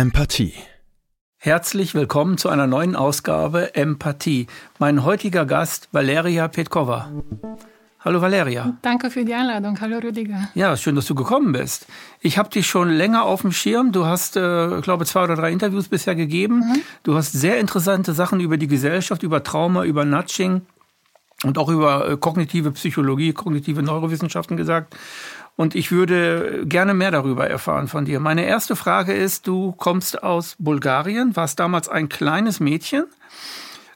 Empathie. Herzlich willkommen zu einer neuen Ausgabe Empathie. Mein heutiger Gast Valeria Petkova. Hallo Valeria. Danke für die Einladung. Hallo Rüdiger. Ja, schön, dass du gekommen bist. Ich habe dich schon länger auf dem Schirm. Du hast, äh, ich glaube, zwei oder drei Interviews bisher gegeben. Mhm. Du hast sehr interessante Sachen über die Gesellschaft, über Trauma, über Nudging und auch über äh, kognitive Psychologie, kognitive Neurowissenschaften gesagt. Und ich würde gerne mehr darüber erfahren von dir. Meine erste Frage ist, du kommst aus Bulgarien, warst damals ein kleines Mädchen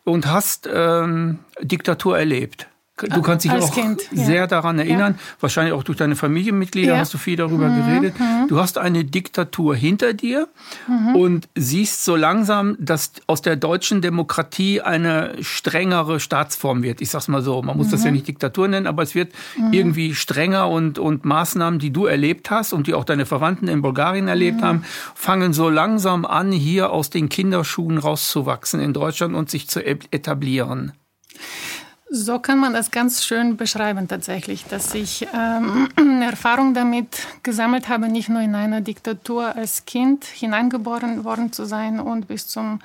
und hast ähm, Diktatur erlebt. Du kannst dich Als auch kind, sehr ja. daran erinnern. Ja. Wahrscheinlich auch durch deine Familienmitglieder ja. hast du viel darüber mhm. geredet. Mhm. Du hast eine Diktatur hinter dir mhm. und siehst so langsam, dass aus der deutschen Demokratie eine strengere Staatsform wird. Ich sag's mal so. Man muss das ja mhm. nicht Diktatur nennen, aber es wird mhm. irgendwie strenger und, und Maßnahmen, die du erlebt hast und die auch deine Verwandten in Bulgarien erlebt mhm. haben, fangen so langsam an, hier aus den Kinderschuhen rauszuwachsen in Deutschland und sich zu etablieren. So kann man das ganz schön beschreiben tatsächlich, dass ich ähm, Erfahrung damit gesammelt habe, nicht nur in einer Diktatur als Kind hineingeboren worden zu sein und bis zum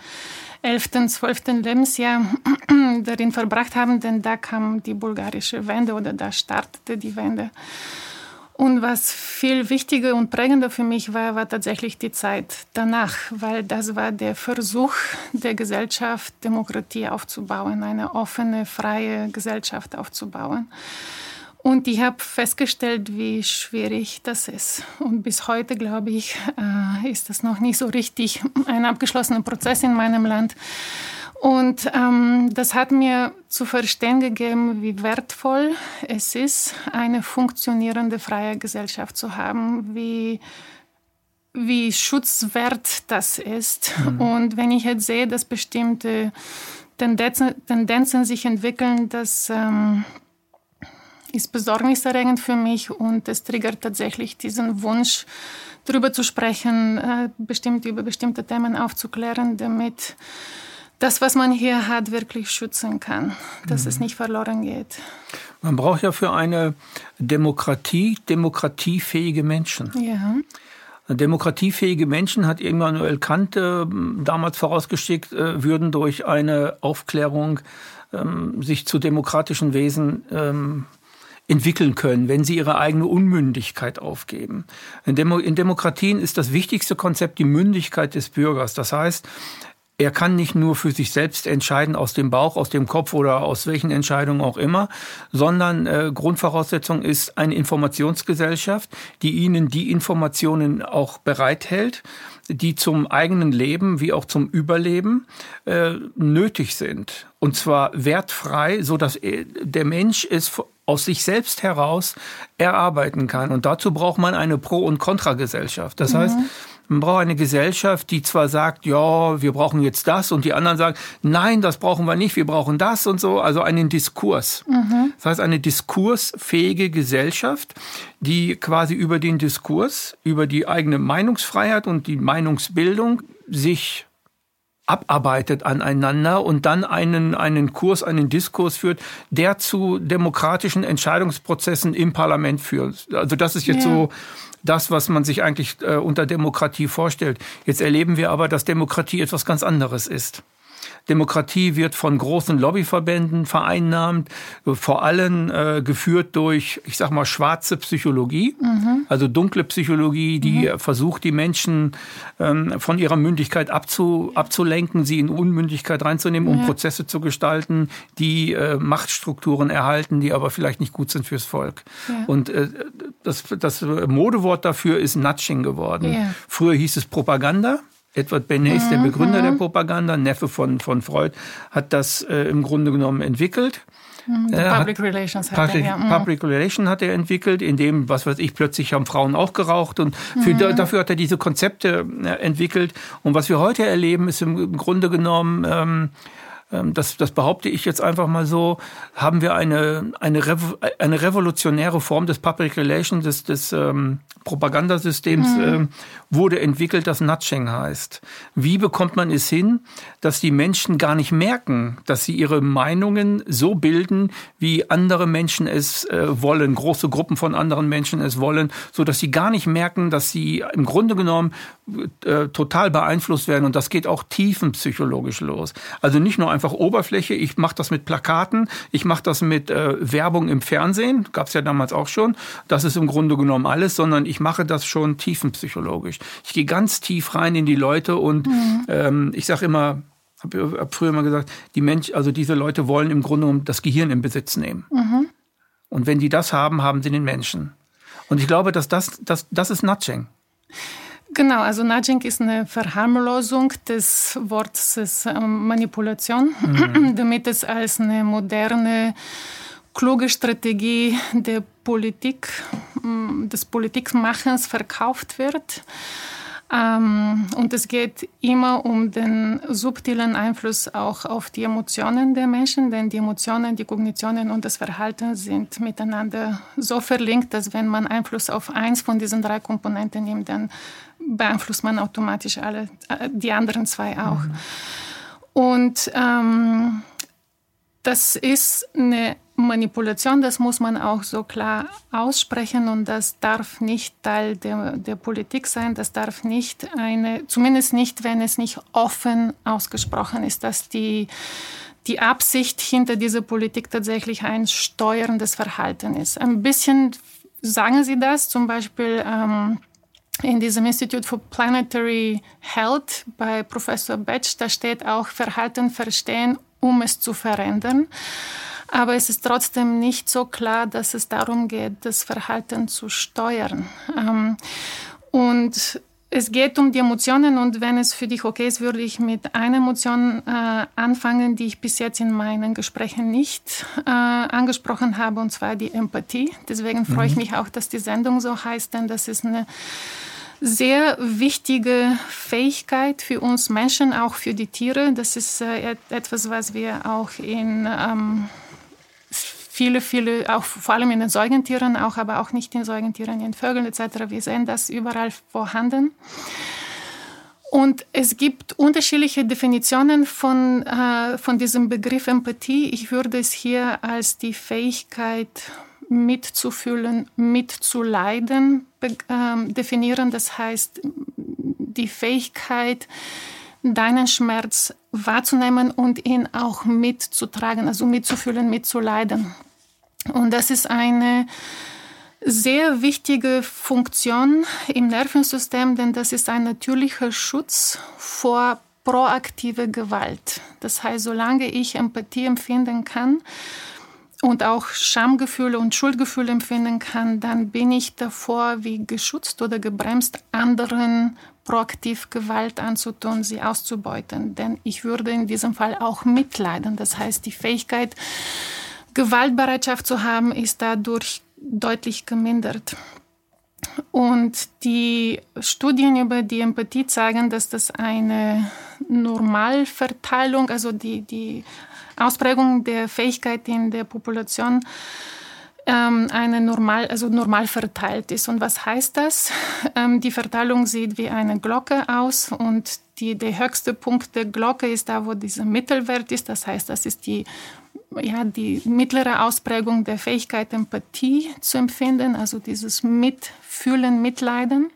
11., 12. Lebensjahr darin verbracht haben, denn da kam die bulgarische Wende oder da startete die Wende. Und was viel wichtiger und prägender für mich war, war tatsächlich die Zeit danach, weil das war der Versuch der Gesellschaft, Demokratie aufzubauen, eine offene, freie Gesellschaft aufzubauen. Und ich habe festgestellt, wie schwierig das ist. Und bis heute, glaube ich, äh, ist das noch nicht so richtig ein abgeschlossener Prozess in meinem Land. Und ähm, das hat mir zu verstehen gegeben, wie wertvoll es ist, eine funktionierende freie Gesellschaft zu haben, wie, wie schutzwert das ist. Mhm. Und wenn ich jetzt sehe, dass bestimmte Tendenzen, Tendenzen sich entwickeln, das ähm, ist besorgniserregend für mich und es triggert tatsächlich diesen Wunsch, darüber zu sprechen, äh, bestimmt über bestimmte Themen aufzuklären, damit das, was man hier hat, wirklich schützen kann, dass mhm. es nicht verloren geht. Man braucht ja für eine Demokratie demokratiefähige Menschen. Ja. Demokratiefähige Menschen hat Immanuel Kant äh, damals vorausgeschickt, äh, würden durch eine Aufklärung ähm, sich zu demokratischen Wesen ähm, entwickeln können, wenn sie ihre eigene Unmündigkeit aufgeben. In, Demo in Demokratien ist das wichtigste Konzept die Mündigkeit des Bürgers. Das heißt, er kann nicht nur für sich selbst entscheiden aus dem Bauch, aus dem Kopf oder aus welchen Entscheidungen auch immer, sondern äh, Grundvoraussetzung ist eine Informationsgesellschaft, die ihnen die Informationen auch bereithält, die zum eigenen Leben wie auch zum Überleben äh, nötig sind. Und zwar wertfrei, so dass der Mensch es aus sich selbst heraus erarbeiten kann. Und dazu braucht man eine Pro- und Kontragesellschaft. Das mhm. heißt, man braucht eine Gesellschaft, die zwar sagt, ja, wir brauchen jetzt das und die anderen sagen, nein, das brauchen wir nicht, wir brauchen das und so, also einen Diskurs. Mhm. Das heißt, eine diskursfähige Gesellschaft, die quasi über den Diskurs, über die eigene Meinungsfreiheit und die Meinungsbildung sich abarbeitet aneinander und dann einen, einen Kurs, einen Diskurs führt, der zu demokratischen Entscheidungsprozessen im Parlament führt. Also das ist jetzt ja. so das, was man sich eigentlich äh, unter Demokratie vorstellt. Jetzt erleben wir aber, dass Demokratie etwas ganz anderes ist. Demokratie wird von großen Lobbyverbänden vereinnahmt, vor allem äh, geführt durch, ich sag mal, schwarze Psychologie, mhm. also dunkle Psychologie, die mhm. versucht, die Menschen ähm, von ihrer Mündigkeit abzu, abzulenken, sie in Unmündigkeit reinzunehmen, um ja. Prozesse zu gestalten, die äh, Machtstrukturen erhalten, die aber vielleicht nicht gut sind fürs Volk. Ja. Und äh, das, das Modewort dafür ist Nudging geworden. Ja. Früher hieß es Propaganda. Edward Bernays, mhm. der Begründer der Propaganda, Neffe von, von Freud, hat das äh, im Grunde genommen entwickelt. Mhm, Public hat, Relations hat Public, er, ja. Mhm. Public Relation hat er entwickelt, in dem, was weiß ich, plötzlich haben Frauen auch geraucht und für, mhm. dafür hat er diese Konzepte äh, entwickelt. Und was wir heute erleben, ist im Grunde genommen ähm, das, das behaupte ich jetzt einfach mal so, haben wir eine, eine, Revo, eine revolutionäre Form des Public Relations, des, des ähm, Propagandasystems mhm. ähm, wurde entwickelt, das Nudging heißt. Wie bekommt man es hin, dass die Menschen gar nicht merken, dass sie ihre Meinungen so bilden, wie andere Menschen es äh, wollen, große Gruppen von anderen Menschen es wollen, so dass sie gar nicht merken, dass sie im Grunde genommen äh, total beeinflusst werden und das geht auch tiefenpsychologisch los. Also nicht nur einfach Oberfläche, ich mache das mit Plakaten, ich mache das mit äh, Werbung im Fernsehen, gab es ja damals auch schon, das ist im Grunde genommen alles, sondern ich mache das schon tiefenpsychologisch. Ich gehe ganz tief rein in die Leute und mhm. ähm, ich sage immer, habe hab früher mal gesagt, die Mensch, also diese Leute wollen im Grunde genommen das Gehirn in Besitz nehmen. Mhm. Und wenn die das haben, haben sie den Menschen. Und ich glaube, dass das, das, das ist Nudging. Genau, also Nudging ist eine Verharmlosung des Wortes ähm, Manipulation, mhm. damit es als eine moderne, kluge Strategie der Politik, des Politikmachens verkauft wird. Ähm, und es geht immer um den subtilen Einfluss auch auf die Emotionen der Menschen, denn die Emotionen, die Kognitionen und das Verhalten sind miteinander so verlinkt, dass wenn man Einfluss auf eins von diesen drei Komponenten nimmt, dann beeinflusst man automatisch alle äh, die anderen zwei auch. Mhm. Und ähm, das ist eine Manipulation, das muss man auch so klar aussprechen und das darf nicht Teil der, der Politik sein. Das darf nicht eine, zumindest nicht, wenn es nicht offen ausgesprochen ist, dass die, die Absicht hinter dieser Politik tatsächlich ein steuerndes Verhalten ist. Ein bisschen sagen Sie das, zum Beispiel ähm, in diesem Institute for Planetary Health bei Professor Betsch, da steht auch Verhalten verstehen, um es zu verändern. Aber es ist trotzdem nicht so klar, dass es darum geht, das Verhalten zu steuern. Ähm, und es geht um die Emotionen und wenn es für dich okay ist, würde ich mit einer Emotion äh, anfangen, die ich bis jetzt in meinen Gesprächen nicht äh, angesprochen habe, und zwar die Empathie. Deswegen freue ich mhm. mich auch, dass die Sendung so heißt, denn das ist eine sehr wichtige Fähigkeit für uns Menschen, auch für die Tiere. Das ist äh, etwas, was wir auch in ähm, viele, viele, auch vor allem in den Säugentieren, auch aber auch nicht in Säugentieren, in Vögeln etc. Wir sehen das überall vorhanden. Und es gibt unterschiedliche Definitionen von, äh, von diesem Begriff Empathie. Ich würde es hier als die Fähigkeit mitzufühlen, mitzuleiden äh, definieren. Das heißt, die Fähigkeit, deinen Schmerz wahrzunehmen und ihn auch mitzutragen, also mitzufühlen, mitzuleiden. Und das ist eine sehr wichtige Funktion im Nervensystem, denn das ist ein natürlicher Schutz vor proaktive Gewalt. Das heißt, solange ich Empathie empfinden kann und auch Schamgefühle und Schuldgefühle empfinden kann, dann bin ich davor wie geschützt oder gebremst, anderen proaktiv Gewalt anzutun, sie auszubeuten. Denn ich würde in diesem Fall auch mitleiden. Das heißt, die Fähigkeit, Gewaltbereitschaft zu haben, ist dadurch deutlich gemindert. Und die Studien über die Empathie zeigen, dass das eine Normalverteilung, also die, die Ausprägung der Fähigkeit in der Population ähm, eine normal, also normal verteilt ist. Und was heißt das? Ähm, die Verteilung sieht wie eine Glocke aus und die, der höchste Punkt der Glocke ist da, wo dieser Mittelwert ist. Das heißt, das ist die ja, die mittlere Ausprägung der Fähigkeit, Empathie zu empfinden, also dieses Mitfühlen, Mitleiden.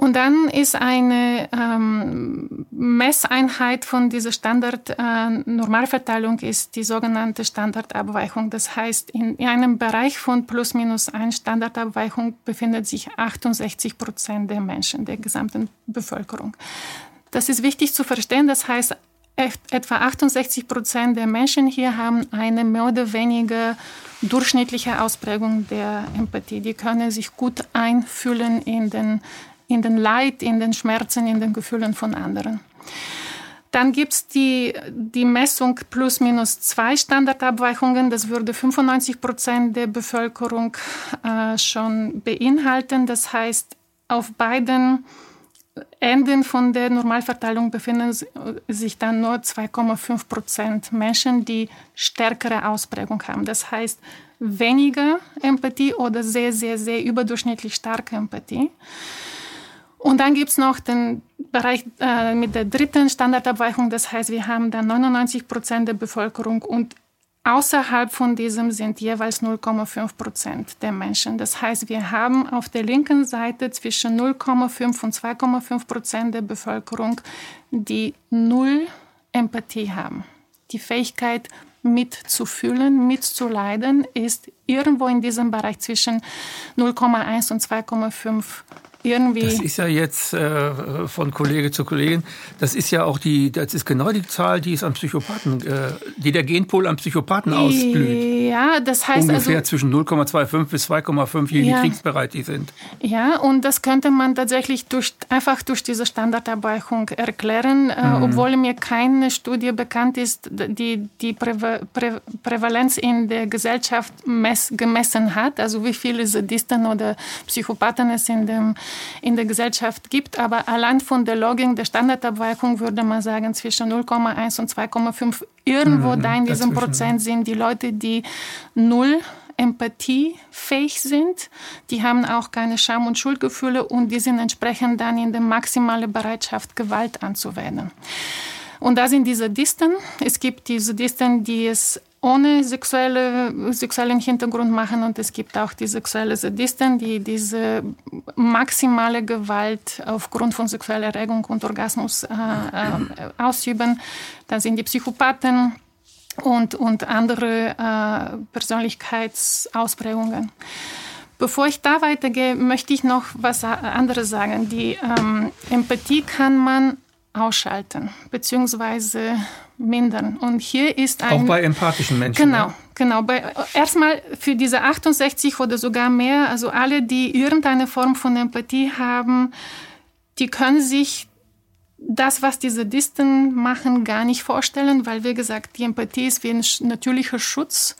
Und dann ist eine ähm, Messeinheit von dieser Standard-Normalverteilung äh, ist die sogenannte Standardabweichung. Das heißt, in, in einem Bereich von plus minus ein Standardabweichung befindet sich 68 Prozent der Menschen, der gesamten Bevölkerung. Das ist wichtig zu verstehen. Das heißt, etwa 68 Prozent der Menschen hier haben eine mehr oder weniger durchschnittliche Ausprägung der Empathie. Die können sich gut einfühlen in den, in den Leid, in den Schmerzen, in den Gefühlen von anderen. Dann gibt es die, die Messung plus minus zwei Standardabweichungen. Das würde 95 Prozent der Bevölkerung äh, schon beinhalten. Das heißt, auf beiden Enden von der Normalverteilung befinden sich dann nur 2,5 Prozent Menschen, die stärkere Ausprägung haben. Das heißt, weniger Empathie oder sehr, sehr, sehr überdurchschnittlich starke Empathie. Und dann gibt es noch den Bereich äh, mit der dritten Standardabweichung. Das heißt, wir haben dann 99 Prozent der Bevölkerung und Außerhalb von diesem sind jeweils 0,5 Prozent der Menschen. Das heißt, wir haben auf der linken Seite zwischen 0,5 und 2,5 Prozent der Bevölkerung, die null Empathie haben. Die Fähigkeit mitzufühlen, mitzuleiden, ist irgendwo in diesem Bereich zwischen 0,1 und 2,5 irgendwie. Das ist ja jetzt äh, von Kollege zu Kollegin, das ist ja auch die, das ist genau die Zahl, die es am Psychopathen, äh, die der Genpol am Psychopathen ausblüht. Ja, das heißt Ungefähr also, zwischen 0,25 bis 2,5, je ja, kriegsbereit die sind. Ja, und das könnte man tatsächlich durch, einfach durch diese Standardabweichung erklären, äh, mhm. obwohl mir keine Studie bekannt ist, die die Prä Prä Prävalenz in der Gesellschaft mess, gemessen hat, also wie viele Sadisten oder Psychopathen es in dem in der Gesellschaft gibt. Aber allein von der Logik der Standardabweichung würde man sagen, zwischen 0,1 und 2,5 irgendwo mhm, da in diesem Prozent sind die Leute, die null empathiefähig sind. Die haben auch keine Scham- und Schuldgefühle und die sind entsprechend dann in der maximalen Bereitschaft, Gewalt anzuwenden. Und da sind diese Disten. Es gibt diese Disten, die es ohne sexuelle, sexuellen Hintergrund machen und es gibt auch die sexuelle Sadisten, die diese maximale Gewalt aufgrund von sexueller Erregung und Orgasmus äh, äh, ausüben. Da sind die Psychopathen und, und andere äh, Persönlichkeitsausprägungen. Bevor ich da weitergehe, möchte ich noch was anderes sagen. Die ähm, Empathie kann man ausschalten beziehungsweise mindern. Und hier ist ein auch bei empathischen Menschen. Genau, ja? genau. Bei, erstmal für diese 68 oder sogar mehr, also alle, die irgendeine Form von Empathie haben, die können sich das, was diese Disten machen, gar nicht vorstellen, weil wie gesagt, die Empathie ist wie ein natürlicher Schutz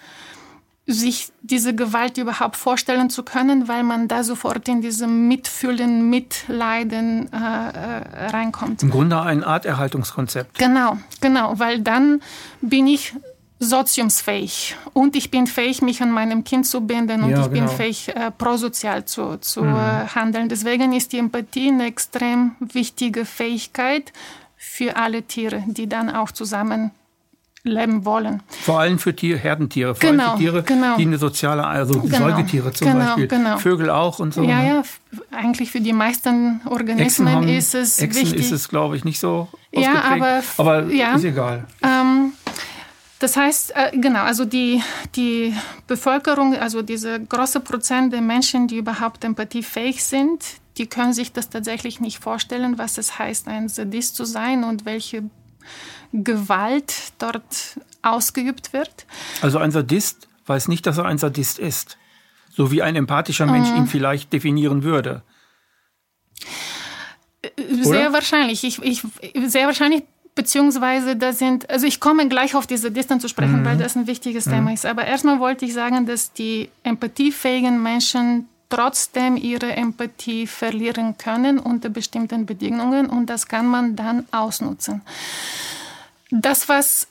sich diese Gewalt überhaupt vorstellen zu können, weil man da sofort in diesem Mitfühlen, Mitleiden äh, äh, reinkommt. Im Grunde eine Art Erhaltungskonzept. Genau, genau, weil dann bin ich soziumsfähig und ich bin fähig, mich an meinem Kind zu binden und ja, ich genau. bin fähig, äh, prosozial zu, zu mhm. äh, handeln. Deswegen ist die Empathie eine extrem wichtige Fähigkeit für alle Tiere, die dann auch zusammen leben wollen. Vor allem für Tier, Herdentiere, vor genau, allem für Tiere, genau. die eine soziale, also genau, Säugetiere zum genau, Beispiel, genau. Vögel auch und so. Ja, ja, eigentlich für die meisten Organismen haben, ist es Echsen wichtig. ist es, glaube ich, nicht so Ja, aber, aber ja, ist egal. Ähm, das heißt, äh, genau, also die, die Bevölkerung, also diese große Prozent der Menschen, die überhaupt empathiefähig sind, die können sich das tatsächlich nicht vorstellen, was es heißt, ein Sadist zu sein und welche Gewalt dort ausgeübt wird. Also ein Sadist weiß nicht, dass er ein Sadist ist. So wie ein empathischer Mensch mhm. ihn vielleicht definieren würde. Sehr Oder? wahrscheinlich. Ich, ich, sehr wahrscheinlich, beziehungsweise da sind, also ich komme gleich auf diese Sadisten zu sprechen, mhm. weil das ein wichtiges mhm. Thema ist. Aber erstmal wollte ich sagen, dass die empathiefähigen Menschen trotzdem ihre Empathie verlieren können unter bestimmten Bedingungen und das kann man dann ausnutzen. Das, was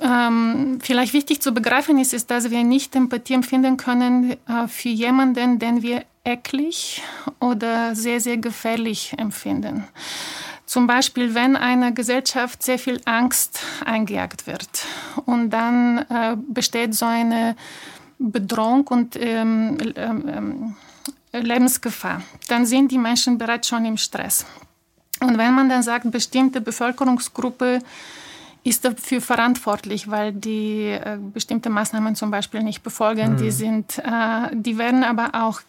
ähm, vielleicht wichtig zu begreifen ist, ist, dass wir nicht Empathie empfinden können äh, für jemanden, den wir eklig oder sehr, sehr gefährlich empfinden. Zum Beispiel, wenn einer Gesellschaft sehr viel Angst eingejagt wird und dann äh, besteht so eine Bedrohung und ähm, ähm, ähm Lebensgefahr, dann sind die Menschen bereits schon im Stress. Und wenn man dann sagt, bestimmte Bevölkerungsgruppe ist dafür verantwortlich, weil die äh, bestimmte Maßnahmen zum Beispiel nicht befolgen, mhm. die sind, äh, die werden aber auch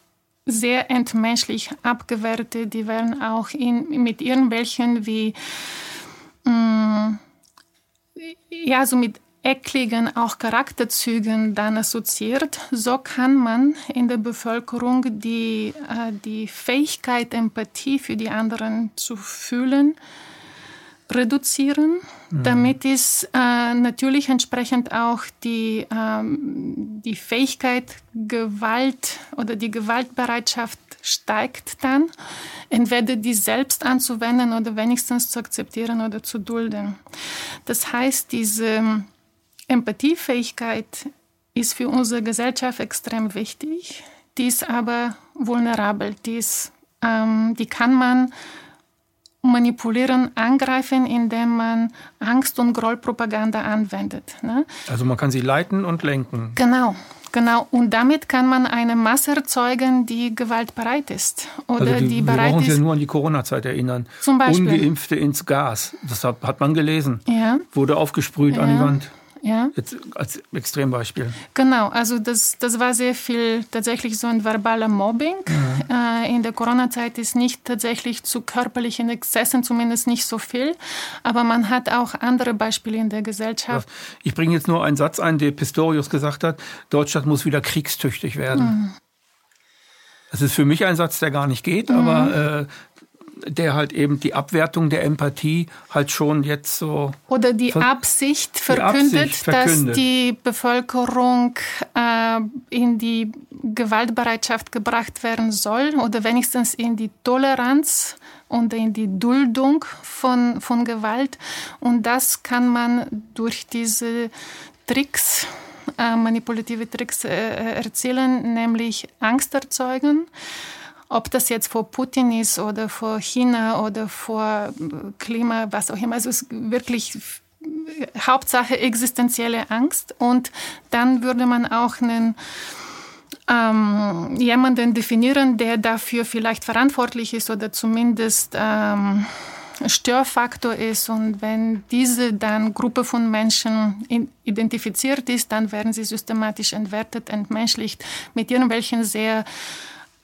sehr entmenschlich abgewertet, die werden auch in, mit irgendwelchen wie mh, mm, ja, so mit ekligen auch Charakterzügen dann assoziiert, so kann man in der Bevölkerung die, äh, die Fähigkeit, Empathie für die anderen zu fühlen, reduzieren, mhm. damit ist äh, natürlich entsprechend auch die, ähm, die Fähigkeit, Gewalt oder die Gewaltbereitschaft steigt dann, entweder die selbst anzuwenden oder wenigstens zu akzeptieren oder zu dulden. Das heißt, diese Empathiefähigkeit ist für unsere Gesellschaft extrem wichtig. Die ist aber vulnerabel. Die, ist, ähm, die kann man manipulieren, angreifen, indem man Angst- und Grollpropaganda anwendet. Ne? Also man kann sie leiten und lenken. Genau. Genau, und damit kann man eine Masse erzeugen, die gewaltbereit ist. Oder also die, die wir bereit brauchen uns ist. ja nur an die Corona-Zeit erinnern. Zum Beispiel. Ungeimpfte ins Gas. Das hat, hat man gelesen. Ja. Wurde aufgesprüht an die Ja. Wand. Ja. Jetzt als Extrembeispiel. Genau, also das, das war sehr viel tatsächlich so ein verbaler Mobbing. Äh, in der Corona-Zeit ist nicht tatsächlich zu körperlichen Exzessen, zumindest nicht so viel. Aber man hat auch andere Beispiele in der Gesellschaft. Ich bringe jetzt nur einen Satz ein, der Pistorius gesagt hat, Deutschland muss wieder kriegstüchtig werden. Das ist für mich ein Satz, der gar nicht geht, aber äh, der halt eben die Abwertung der Empathie halt schon jetzt so Oder die Absicht verkündet, Absicht verkündet. dass die Bevölkerung äh, in die Gewaltbereitschaft gebracht werden soll oder wenigstens in die Toleranz und in die Duldung von, von Gewalt. Und das kann man durch diese Tricks, äh, manipulative Tricks äh, erzielen, nämlich Angst erzeugen. Ob das jetzt vor Putin ist oder vor China oder vor äh, Klima, was auch immer. Also es ist wirklich Hauptsache existenzielle Angst. Und dann würde man auch einen ähm, jemanden definieren, der dafür vielleicht verantwortlich ist oder zumindest ähm, Störfaktor ist. Und wenn diese dann Gruppe von Menschen in, identifiziert ist, dann werden sie systematisch entwertet, entmenschlicht mit irgendwelchen sehr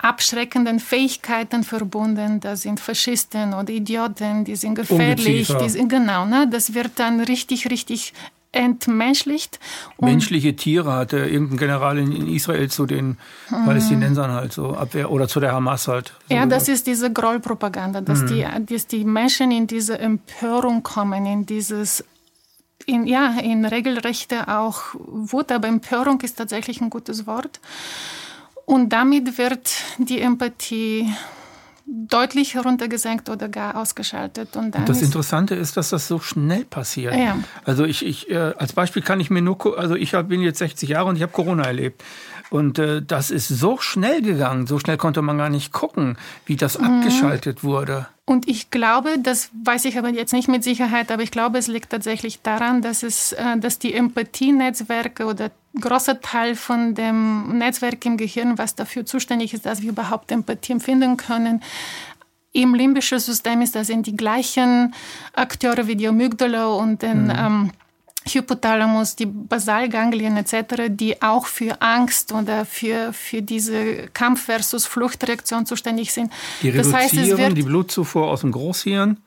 abschreckenden Fähigkeiten verbunden. Das sind Faschisten oder Idioten, die sind gefährlich. Ungeziefer. Die sind, genau, ne? das wird dann richtig, richtig entmenschlicht. Und menschliche Tiere hatte irgendein General in, Israel zu den Palästinensern halt so Abwehr oder zu der Hamas halt. So Ja, das gesagt. ist diese Grollpropaganda, dass, die, dass die Menschen in diese Empörung kommen, in dieses, in, ja, in regelrechte auch Wut, aber Empörung ist tatsächlich ein gutes Wort. Und damit wird die Empathie deutlich heruntergesenkt oder gar ausgeschaltet. Und dann Das ist, Interessante ist, dass das so schnell passiert. Ja. Also ich, ich äh, als Beispiel kann ich mir nur, also ich bin jetzt 60 Jahre und ich habe Corona erlebt. Und äh, das ist so schnell gegangen, so schnell konnte man gar nicht gucken, wie das Mhm. abgeschaltet wurde. Und ich glaube, das weiß ich aber jetzt nicht mit Sicherheit, aber ich glaube, es liegt tatsächlich daran, dass es, äh, dass die Empathienetzwerke oder großer Teil von dem Netzwerk im Gehirn, was dafür zuständig ist, dass wir überhaupt Empathie empfinden können, im limbischen System ist, das sind die gleichen Akteure wie die Amygdala und den ähm, Hypothalamus, die Basalganglien etc., die auch für Angst oder für, für diese Kampf- versus Fluchtreaktion zuständig sind. Die das heißt, reduzieren wird Mhm. die Blutzufuhr aus dem Großhirn,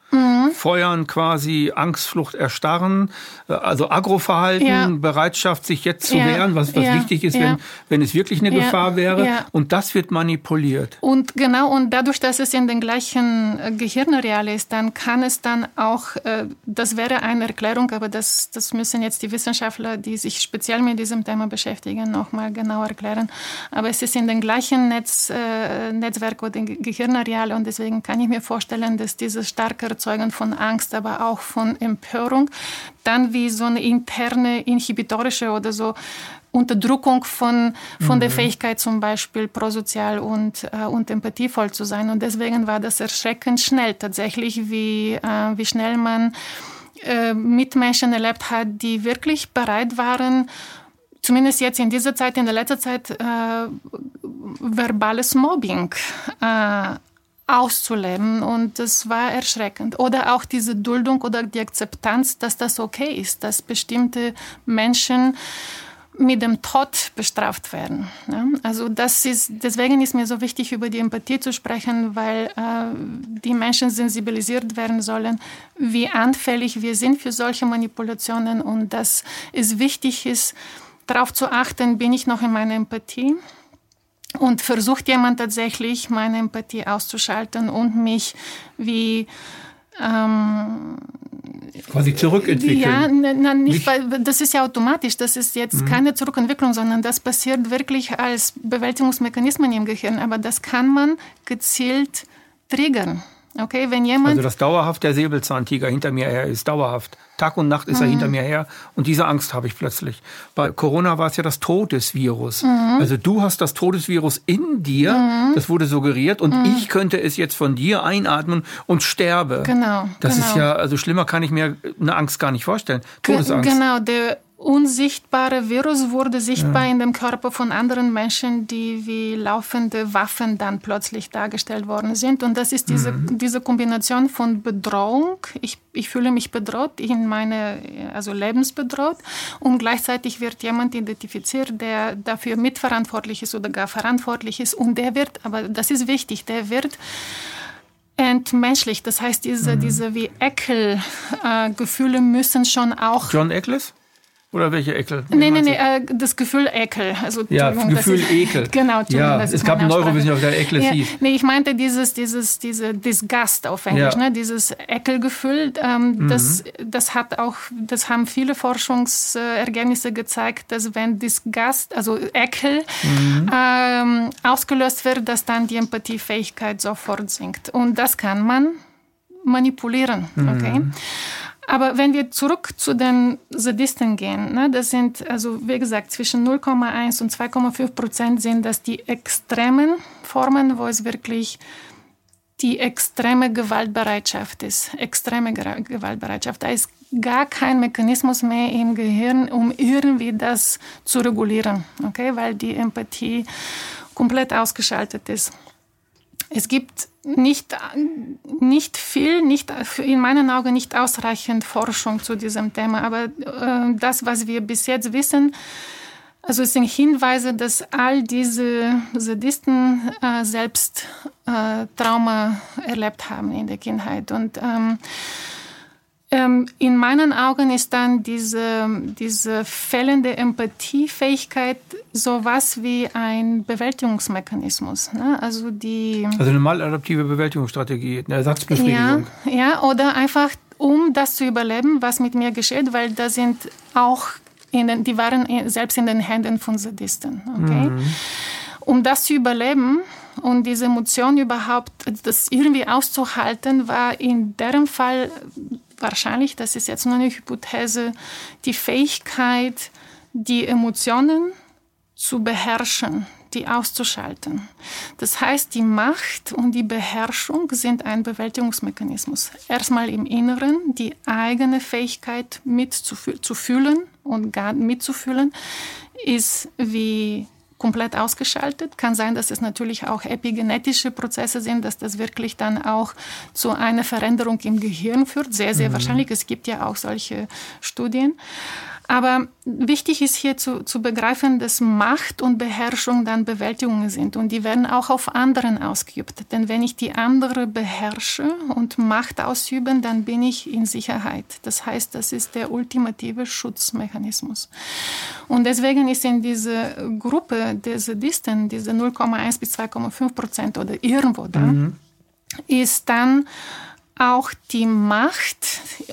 feuern quasi Angstflucht, Erstarren, äh, also Agroverhalten, Ja. Bereitschaft, sich jetzt zu Ja. wehren, was, was Ja. wichtig ist, wenn, wenn es wirklich eine. Gefahr wäre. Und das wird manipuliert. Und genau, und dadurch, dass es in den gleichen äh, Gehirnareal ist, dann kann es dann auch, äh, das wäre eine Erklärung, aber das, das müssen jetzt die Wissenschaftler, die sich speziell mit diesem Thema beschäftigen, nochmal genau erklären. Aber es ist in den gleichen Netz, Netzwerk oder Ge- Gehirnareale und deswegen kann ich mir vorstellen, dass dieses starke Erzeugen von Angst, aber auch von Empörung, dann wie so eine interne inhibitorische oder so Unterdrückung von, von der Fähigkeit zum Beispiel prosozial und, äh, und empathievoll zu sein. Und deswegen war das erschreckend schnell tatsächlich, wie, äh, wie schnell man äh, Mitmenschen erlebt hat, die wirklich bereit waren, zumindest jetzt in dieser Zeit, in der letzten Zeit, äh, verbales Mobbing äh, auszuleben und das war erschreckend. Oder auch diese Duldung oder die Akzeptanz, dass das okay ist, dass bestimmte Menschen mit dem Tod bestraft werden. Also das ist, deswegen ist mir so wichtig, über die Empathie zu sprechen, weil äh, die Menschen sensibilisiert werden sollen, wie anfällig wir sind für solche Manipulationen und dass es wichtig ist, darauf zu achten, bin ich noch in meiner Empathie und versucht jemand tatsächlich meine Empathie auszuschalten und mich wie ähm, Quasi zurückentwickeln. ja, na, nicht, Nicht- weil das ist ja automatisch. Das ist jetzt keine Zurückentwicklung, sondern das passiert wirklich als Bewältigungsmechanismen im Gehirn. Aber das kann man gezielt triggern. Okay, wenn jemand. Also, dass dauerhaft der Säbelzahntiger hinter mir her ist, dauerhaft. Tag und Nacht ist mhm. er hinter mir her und diese Angst habe ich plötzlich. Bei Corona war es ja das Todesvirus. Mhm. Also, du hast das Todesvirus in dir, mhm. das wurde suggeriert und mhm. ich könnte es jetzt von dir einatmen und sterbe. Genau. Das genau. ist ja, also schlimmer kann ich mir eine Angst gar nicht vorstellen. Todesangst. Genau, der unsichtbare Virus wurde sichtbar ja. in dem Körper von anderen Menschen, die wie laufende Waffen dann plötzlich dargestellt worden sind. Und das ist diese, mhm. diese Kombination von Bedrohung. Ich, ich fühle mich bedroht, in meine, also lebensbedroht. Und gleichzeitig wird jemand identifiziert, der dafür mitverantwortlich ist oder gar verantwortlich ist. Und der wird, aber das ist wichtig, der wird entmenschlich. Das heißt, diese, mhm. diese wie Ekelgefühle äh, müssen schon auch. John Eccles? Oder welche Ekel? Nee, nee, nee, äh, das Gefühl Ekel. Also, ja, Gefühl ist, Ekel. Genau, ja, es gab einen Neurowissenschaftler, der Ekel ja, hieß. Nee, ich meinte dieses, dieses, diese Disgust auf Englisch, ja. ne? dieses Ekelgefühl. Ähm, mhm. das, das hat auch, das haben viele Forschungsergebnisse gezeigt, dass wenn Disgust, also Ekel, mhm. ähm, ausgelöst wird, dass dann die Empathiefähigkeit sofort sinkt. Und das kann man manipulieren, okay? Mhm. Aber wenn wir zurück zu den Sadisten gehen, ne, das sind, also wie gesagt, zwischen 0,1 und 2,5 Prozent sind das die extremen Formen, wo es wirklich die extreme Gewaltbereitschaft ist. Extreme Gewaltbereitschaft. Da ist gar kein Mechanismus mehr im Gehirn, um irgendwie das zu regulieren, okay? weil die Empathie komplett ausgeschaltet ist. Es gibt nicht, nicht viel, nicht, in meinen Augen nicht ausreichend Forschung zu diesem Thema. Aber äh, das, was wir bis jetzt wissen, also es sind Hinweise, dass all diese Sadisten äh, selbst äh, Trauma erlebt haben in der Kindheit. Und ähm, in meinen Augen ist dann diese, diese fehlende Empathiefähigkeit sowas wie ein Bewältigungsmechanismus. Ne? Also, die, also eine maladaptive Bewältigungsstrategie, eine Ersatzbefriedigung. Ja, ja, oder einfach um das zu überleben, was mit mir geschieht, weil da sind auch, in den, die waren selbst in den Händen von Sadisten. Okay? Mhm. Um das zu überleben, und diese Emotion überhaupt, das irgendwie auszuhalten, war in deren Fall wahrscheinlich, das ist jetzt nur eine Hypothese, die Fähigkeit, die Emotionen zu beherrschen, die auszuschalten. Das heißt, die Macht und die Beherrschung sind ein Bewältigungsmechanismus. Erstmal im Inneren die eigene Fähigkeit mitzufühlen und mitzufühlen ist wie komplett ausgeschaltet. Kann sein, dass es natürlich auch epigenetische Prozesse sind, dass das wirklich dann auch zu einer Veränderung im Gehirn führt. Sehr, sehr mhm. wahrscheinlich. Es gibt ja auch solche Studien. Aber wichtig ist hier zu, zu begreifen, dass Macht und Beherrschung dann Bewältigungen sind und die werden auch auf anderen ausgeübt. Denn wenn ich die andere beherrsche und Macht ausüben, dann bin ich in Sicherheit. Das heißt, das ist der ultimative Schutzmechanismus. Und deswegen ist in dieser Gruppe der Sadisten, diese 0,1 bis 2,5 Prozent oder irgendwo da, mhm. ist dann auch die Macht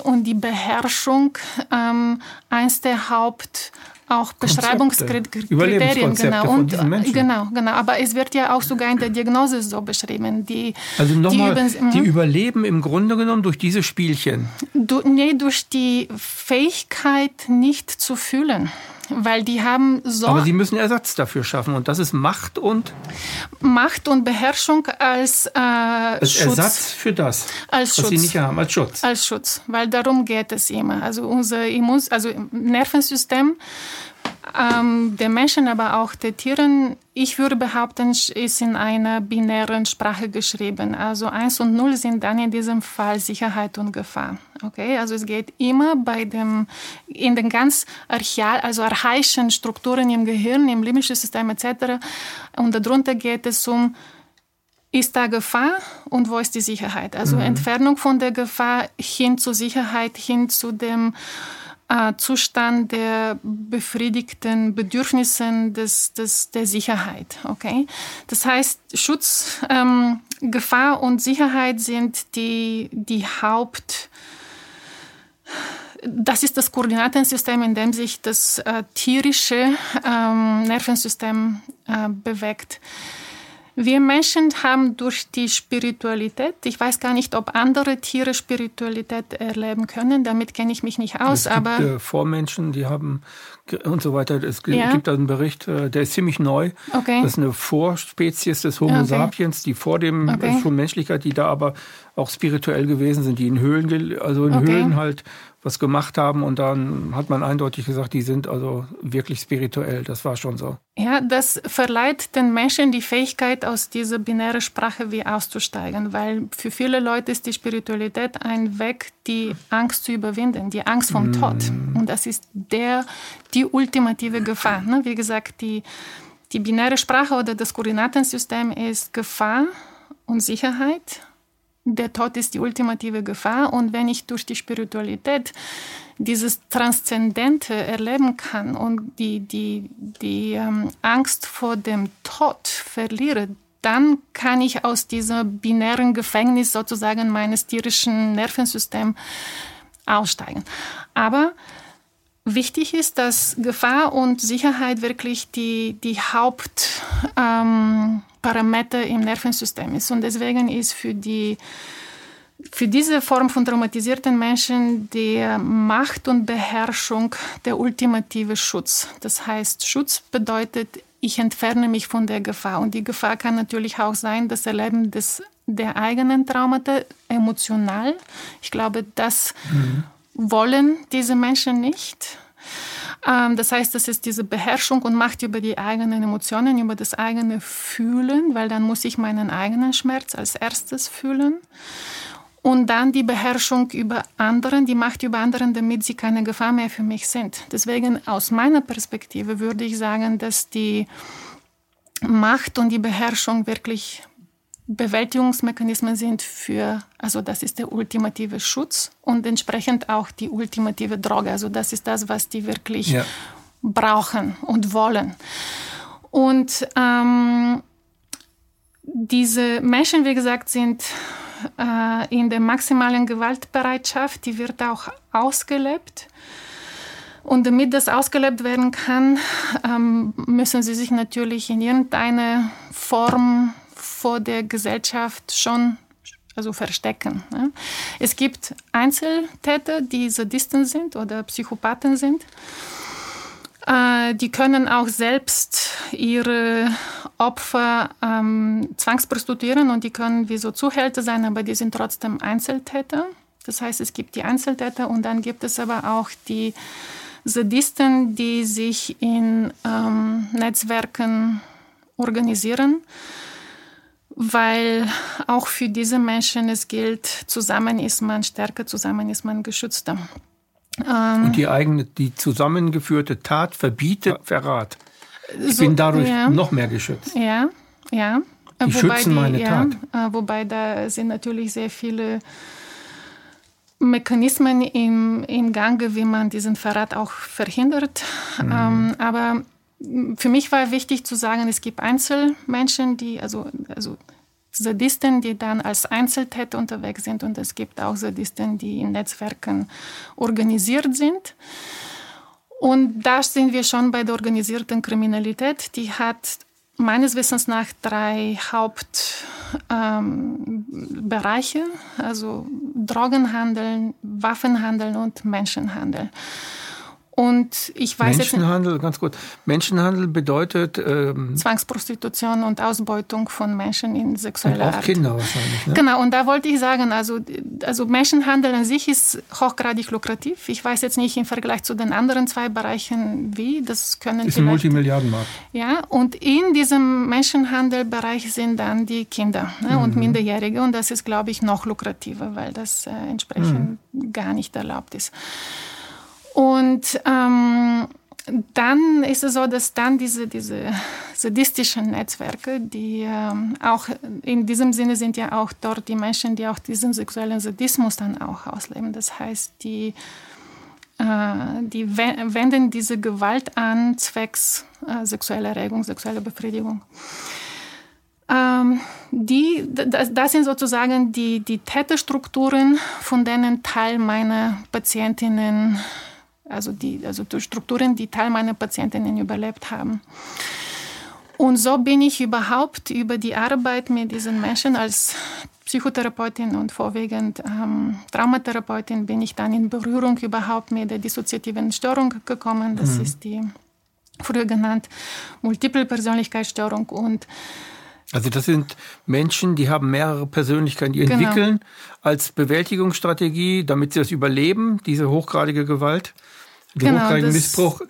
und die Beherrschung ähm, eins der Haupt auch Beschreibungskriterien genau. Und genau genau. Aber es wird ja auch sogar in der Diagnose so beschrieben. Die also nochmal die, die mhm. überleben im Grunde genommen durch diese Spielchen. Du, nee durch die Fähigkeit nicht zu fühlen weil die haben so. Aber sie müssen Ersatz dafür schaffen und das ist Macht und Macht und Beherrschung als, äh, als Schutz. Ersatz für das, als was Schutz. sie nicht haben, als Schutz. Als Schutz, weil darum geht es immer. Also unser Immun, also Nervensystem ähm, der Menschen, aber auch der Tieren, ich würde behaupten, ist in einer binären Sprache geschrieben. Also 1 und 0 sind dann in diesem Fall Sicherheit und Gefahr. Okay, also es geht immer bei dem, in den ganz archal, also archaischen Strukturen im Gehirn, im limbischen System etc. Und darunter geht es um, ist da Gefahr und wo ist die Sicherheit? Also mhm. Entfernung von der Gefahr hin zur Sicherheit, hin zu dem Zustand der befriedigten Bedürfnissen des, des, der Sicherheit. Okay? Das heißt, Schutz, ähm, Gefahr und Sicherheit sind die, die Haupt das ist das Koordinatensystem, in dem sich das äh, tierische ähm, Nervensystem äh, bewegt. Wir Menschen haben durch die Spiritualität, ich weiß gar nicht, ob andere Tiere Spiritualität erleben können, damit kenne ich mich nicht aus. Es gibt, aber äh, Vormenschen, die haben und so weiter. Es ja. gibt einen Bericht, äh, der ist ziemlich neu. Okay. Das ist eine Vorspezies des Homo okay. sapiens, die vor dem okay. schon Menschlichkeit, die da aber auch spirituell gewesen sind, die in Höhlen, also in Höhlen halt was gemacht haben und dann hat man eindeutig gesagt, die sind also wirklich spirituell. Das war schon so. Ja, das verleiht den Menschen die Fähigkeit, aus dieser binären Sprache wie auszusteigen, weil für viele Leute ist die Spiritualität ein Weg, die Angst zu überwinden, die Angst vom mm. Tod. Und das ist der, die ultimative Gefahr. Ne? Wie gesagt, die, die binäre Sprache oder das Koordinatensystem ist Gefahr und Sicherheit der Tod ist die ultimative Gefahr und wenn ich durch die Spiritualität dieses Transzendente erleben kann und die, die, die ähm, Angst vor dem Tod verliere, dann kann ich aus diesem binären Gefängnis sozusagen meines tierischen Nervensystems aussteigen. Aber wichtig ist, dass Gefahr und Sicherheit wirklich die, die Haupt... Ähm, im Nervensystem ist. Und deswegen ist für, die, für diese Form von traumatisierten Menschen die Macht und Beherrschung der ultimative Schutz. Das heißt, Schutz bedeutet, ich entferne mich von der Gefahr. Und die Gefahr kann natürlich auch sein, das Erleben des, der eigenen Traumata emotional. Ich glaube, das mhm. Wollen diese Menschen nicht. Ähm, das heißt, das ist diese Beherrschung und Macht über die eigenen Emotionen, über das eigene Fühlen, weil dann muss ich meinen eigenen Schmerz als erstes fühlen. Und dann die Beherrschung über anderen, die Macht über anderen, damit sie keine Gefahr mehr für mich sind. Deswegen aus meiner Perspektive würde ich sagen, dass die Macht und die Beherrschung wirklich Bewältigungsmechanismen sind für, also das ist der ultimative Schutz und entsprechend auch die ultimative Droge. Also das ist das, was die wirklich ja. brauchen und wollen. Und ähm, diese Menschen, wie gesagt, sind äh, in der maximalen Gewaltbereitschaft, die wird auch ausgelebt. Und damit das ausgelebt werden kann, ähm, müssen sie sich natürlich in irgendeiner Form vor der Gesellschaft schon also verstecken. Ne? Es gibt Einzeltäter, die Sadisten sind oder Psychopathen sind. Äh, die können auch selbst ihre Opfer ähm, zwangsprostituieren und die können wie so Zuhälter sein, aber die sind trotzdem Einzeltäter. Das heißt, es gibt die Einzeltäter und dann gibt es aber auch die Sadisten, die sich in ähm, Netzwerken organisieren weil auch für diese Menschen es gilt, zusammen ist man stärker, zusammen ist man geschützter. Ähm, Und die eigene, die zusammengeführte Tat verbietet Verrat. Ich so, bin dadurch ja, noch mehr geschützt. Ja, ja. Die wobei schützen meine die, Tat. Ja, äh, wobei da sind natürlich sehr viele Mechanismen im, im Gange, wie man diesen Verrat auch verhindert. Mhm. Ähm, aber für mich war wichtig zu sagen, es gibt Einzelmenschen, die, also, also Sadisten, die dann als Einzeltäter unterwegs sind und es gibt auch Sadisten, die in Netzwerken organisiert sind. Und da sind wir schon bei der organisierten Kriminalität. Die hat meines Wissens nach drei Hauptbereiche, ähm, also Drogenhandel, Waffenhandel und Menschenhandel. Und ich weiß Menschenhandel, ganz gut. Menschenhandel bedeutet ähm, Zwangsprostitution und Ausbeutung von Menschen in sexueller und auch Art. Kinder wahrscheinlich. Ne? Genau. Und da wollte ich sagen, also also Menschenhandel an sich ist hochgradig lukrativ. Ich weiß jetzt nicht im Vergleich zu den anderen zwei Bereichen wie. Das können ist ein Multimilliardenmarkt. Ja. Und in diesem Menschenhandelbereich sind dann die Kinder ne, mhm. und Minderjährige und das ist, glaube ich, noch lukrativer, weil das äh, entsprechend mhm. gar nicht erlaubt ist. Und ähm, dann ist es so, dass dann diese, diese sadistischen Netzwerke, die ähm, auch in diesem Sinne sind ja auch dort die Menschen, die auch diesen sexuellen Sadismus dann auch ausleben. Das heißt, die, äh, die wenden diese Gewalt an, zwecks äh, sexueller Erregung, sexueller Befriedigung. Ähm, die, das, das, sind sozusagen die, die Täterstrukturen, von denen Teil meiner Patientinnen also die, also die Strukturen, die Teil meiner Patientinnen überlebt haben. Und so bin ich überhaupt über die Arbeit mit diesen Menschen als Psychotherapeutin und vorwiegend ähm, Traumatherapeutin bin ich dann in Berührung überhaupt mit der dissoziativen Störung gekommen. Das mhm. ist die früher genannt Multiple Persönlichkeitsstörung und also das sind Menschen, die haben mehrere Persönlichkeiten, die genau. entwickeln als Bewältigungsstrategie, damit sie das überleben, diese hochgradige Gewalt, den genau, hochgradigen Missbrauch,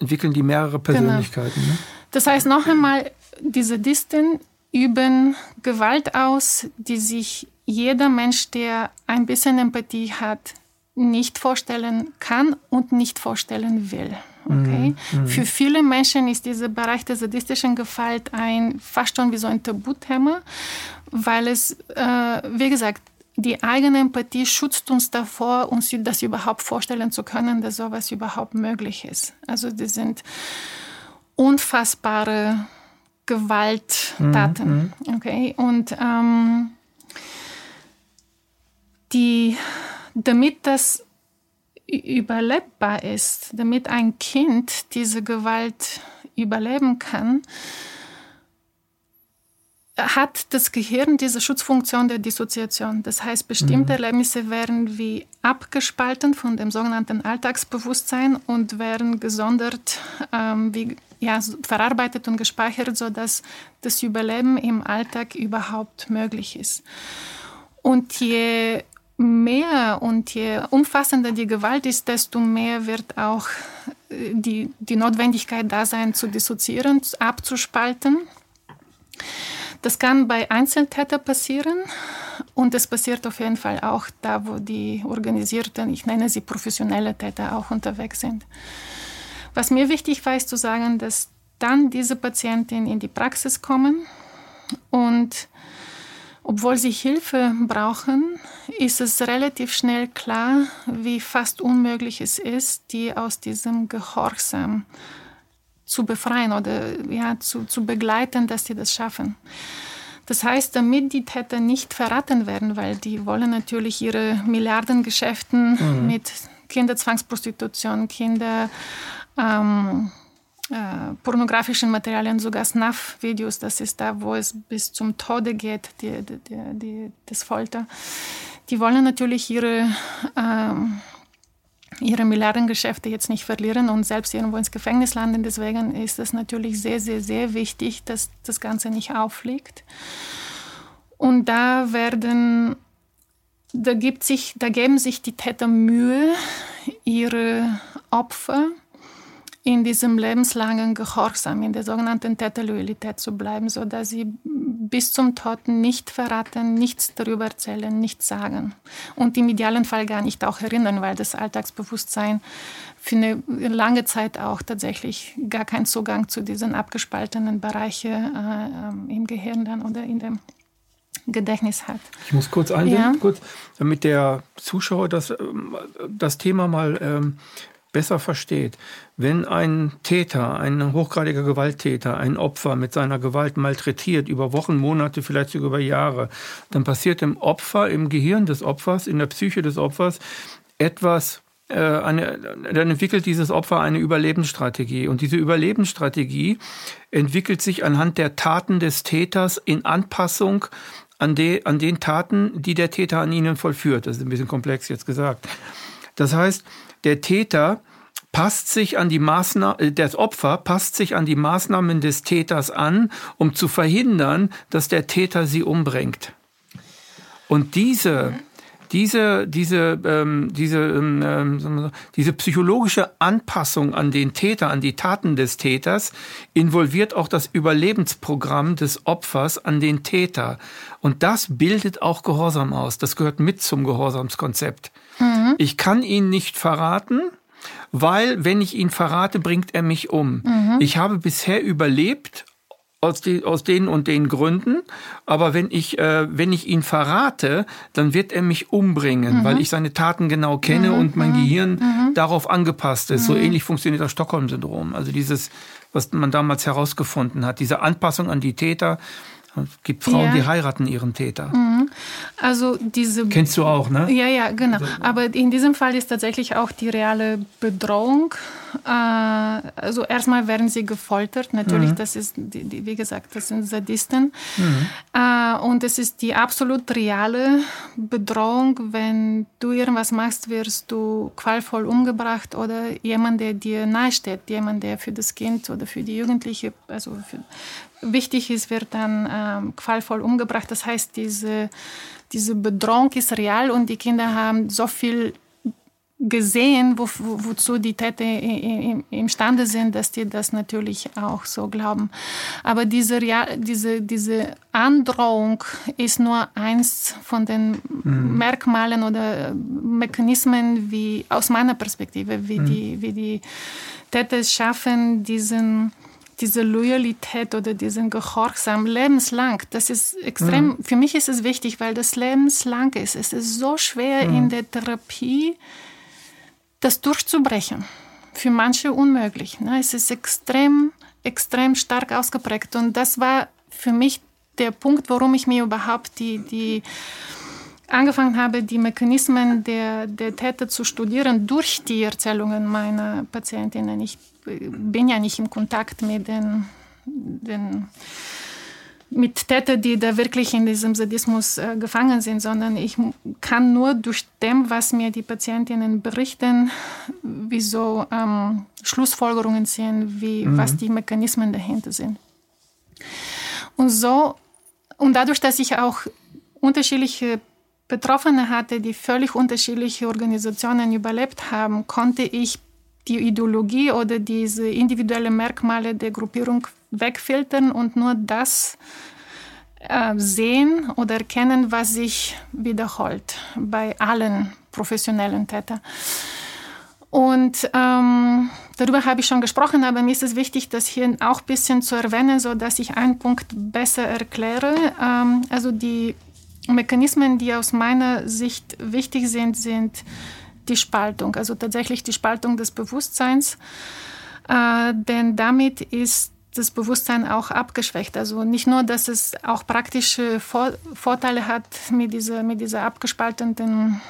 entwickeln die mehrere genau. Persönlichkeiten. Genau. Ne? Das heißt noch einmal, diese Disten üben Gewalt aus, die sich jeder Mensch, der ein bisschen Empathie hat, nicht vorstellen kann und nicht vorstellen will. Okay? Mhm. Für viele Menschen ist dieser Bereich der sadistischen Gewalt ein, fast schon wie so ein Tabuthema, weil es, äh, wie gesagt, die eigene Empathie schützt uns davor, uns das überhaupt vorstellen zu können, dass sowas überhaupt möglich ist. Also die sind unfassbare Gewalttaten. Mhm. Okay? Und ähm, die, damit das überlebbar ist, damit ein Kind diese Gewalt überleben kann, hat das Gehirn diese Schutzfunktion der Dissoziation. Das heißt, bestimmte mhm. Erlebnisse werden wie abgespalten von dem sogenannten Alltagsbewusstsein und werden gesondert ähm, wie, ja, verarbeitet und gespeichert, sodass das Überleben im Alltag überhaupt möglich ist. Und je mehr und je umfassender die Gewalt ist, desto mehr wird auch äh, die, die Notwendigkeit da sein, zu dissoziieren, abzuspalten. Das kann bei Einzeltätern passieren und es passiert auf jeden Fall auch da, wo die organisierten, ich nenne sie professionelle Täter auch unterwegs sind. Was mir wichtig war, ist zu sagen, dass dann diese Patientinnen in die Praxis kommen und obwohl sie Hilfe brauchen, ist es relativ schnell klar, wie fast unmöglich es ist, die aus diesem Gehorsam zu befreien oder ja, zu, zu begleiten, dass sie das schaffen. Das heißt, damit die Täter nicht verraten werden, weil die wollen natürlich ihre Milliardengeschäften mhm. mit Kinderzwangsprostitution, Kinder, ähm, äh, pornografischen Materialien, sogar Snuff-Videos, das ist da, wo es bis zum Tode geht, die, die, die, das Folter. Die wollen natürlich ihre ähm, ihre Milliardengeschäfte jetzt nicht verlieren und selbst irgendwo ins Gefängnis landen. Deswegen ist es natürlich sehr, sehr, sehr wichtig, dass das Ganze nicht auffliegt. Und da werden, da gibt sich, da geben sich die Täter Mühe, ihre Opfer in diesem lebenslangen Gehorsam, in der sogenannten Täterloyalität zu bleiben, so dass sie bis zum Tod nicht verraten, nichts darüber erzählen, nichts sagen und im idealen Fall gar nicht auch erinnern, weil das Alltagsbewusstsein für eine lange Zeit auch tatsächlich gar keinen Zugang zu diesen abgespaltenen Bereichen äh, im Gehirn dann oder in dem Gedächtnis hat. Ich muss kurz einwenden, ja. kurz, damit der Zuschauer das, ähm, das Thema mal ähm, besser versteht. Wenn ein Täter, ein hochgradiger Gewalttäter, ein Opfer mit seiner Gewalt malträtiert über Wochen, Monate, vielleicht sogar über Jahre, dann passiert dem Opfer, im Gehirn des Opfers, in der Psyche des Opfers etwas, äh, eine, dann entwickelt dieses Opfer eine Überlebensstrategie. Und diese Überlebensstrategie entwickelt sich anhand der Taten des Täters in Anpassung an, de, an den Taten, die der Täter an ihnen vollführt. Das ist ein bisschen komplex jetzt gesagt. Das heißt, der Täter passt sich an die Maßnahmen, äh, das Opfer passt sich an die Maßnahmen des Täters an, um zu verhindern, dass der Täter sie umbringt. Und diese, diese, diese, ähm, diese, ähm, ähm diese psychologische Anpassung an den Täter, an die Taten des Täters, involviert auch das Überlebensprogramm des Opfers an den Täter. Und das bildet auch Gehorsam aus. Das gehört mit zum Gehorsamskonzept. Mhm. Ich kann ihn nicht verraten, weil wenn ich ihn verrate, bringt er mich um. Mhm. Ich habe bisher überlebt aus, die, aus den und den Gründen, aber wenn ich, äh, wenn ich ihn verrate, dann wird er mich umbringen, mhm. weil ich seine Taten genau kenne mhm. und mein mhm. Gehirn mhm. darauf angepasst ist. So ähnlich funktioniert das Stockholm-Syndrom. Also dieses, was man damals herausgefunden hat, diese Anpassung an die Täter, es gibt Frauen, ja. die heiraten ihren Täter. Mhm. Also diese. Kennst du auch, ne? Ja, ja, genau. Aber in diesem Fall ist tatsächlich auch die reale Bedrohung also erstmal werden sie gefoltert. Natürlich, mhm. das ist, wie gesagt, das sind Sadisten. Mhm. Äh, und es ist die absolut reale Bedrohung. Wenn du irgendwas machst, wirst du qualvoll umgebracht oder jemand, der dir nahesteht, jemand, der für das Kind oder für die Jugendliche, also für, wichtig ist, wird dann ähm, qualvoll umgebracht. Das heißt, diese, diese Bedrohung ist real und die Kinder haben so viel gesehen, wo, wo, wozu die Täter imstande sind, dass die das natürlich auch so glauben. Aber diese, diese, diese Androhung ist nur eins von den mhm. Merkmalen oder Mechanismen, wie aus meiner Perspektive, wie, mhm. die, wie die Täter es schaffen, diesen diese Loyalität oder diesen Gehorsam lebenslang, das ist extrem, mhm. für mich ist es wichtig, weil das lebenslang ist. Es ist so schwer mhm. in der Therapie, das durchzubrechen. Für manche unmöglich. Ne? Es ist extrem, extrem stark ausgeprägt. Und das war für mich der Punkt, warum ich mir überhaupt die, die angefangen habe, die Mechanismen der, der Täter zu studieren durch die Erzählungen meiner Patientinnen. Ich bin ja nicht im Kontakt mit den, den mit Tätern, die da wirklich in diesem Sadismus äh, gefangen sind, sondern ich kann nur durch dem, was mir die Patientinnen berichten, wieso ähm, Schlussfolgerungen sind, wie, mhm. was die Mechanismen dahinter sind. Und so, und dadurch, dass ich auch unterschiedliche Betroffene hatte, die völlig unterschiedliche Organisationen überlebt haben, konnte ich die Ideologie oder diese individuellen Merkmale der Gruppierung wegfiltern und nur das äh, sehen oder erkennen, was sich wiederholt bei allen professionellen Tätern. Und ähm, darüber habe ich schon gesprochen, aber mir ist es wichtig, das hier auch ein bisschen zu erwähnen, so dass ich einen Punkt besser erkläre. Ähm, also die Mechanismen, die aus meiner Sicht wichtig sind, sind die Spaltung, also tatsächlich die Spaltung des Bewusstseins. Äh, denn damit ist das Bewusstsein auch abgeschwächt. Also nicht nur, dass es auch praktische Vor Vorteile hat mit dieser, mit dieser abgespalteten,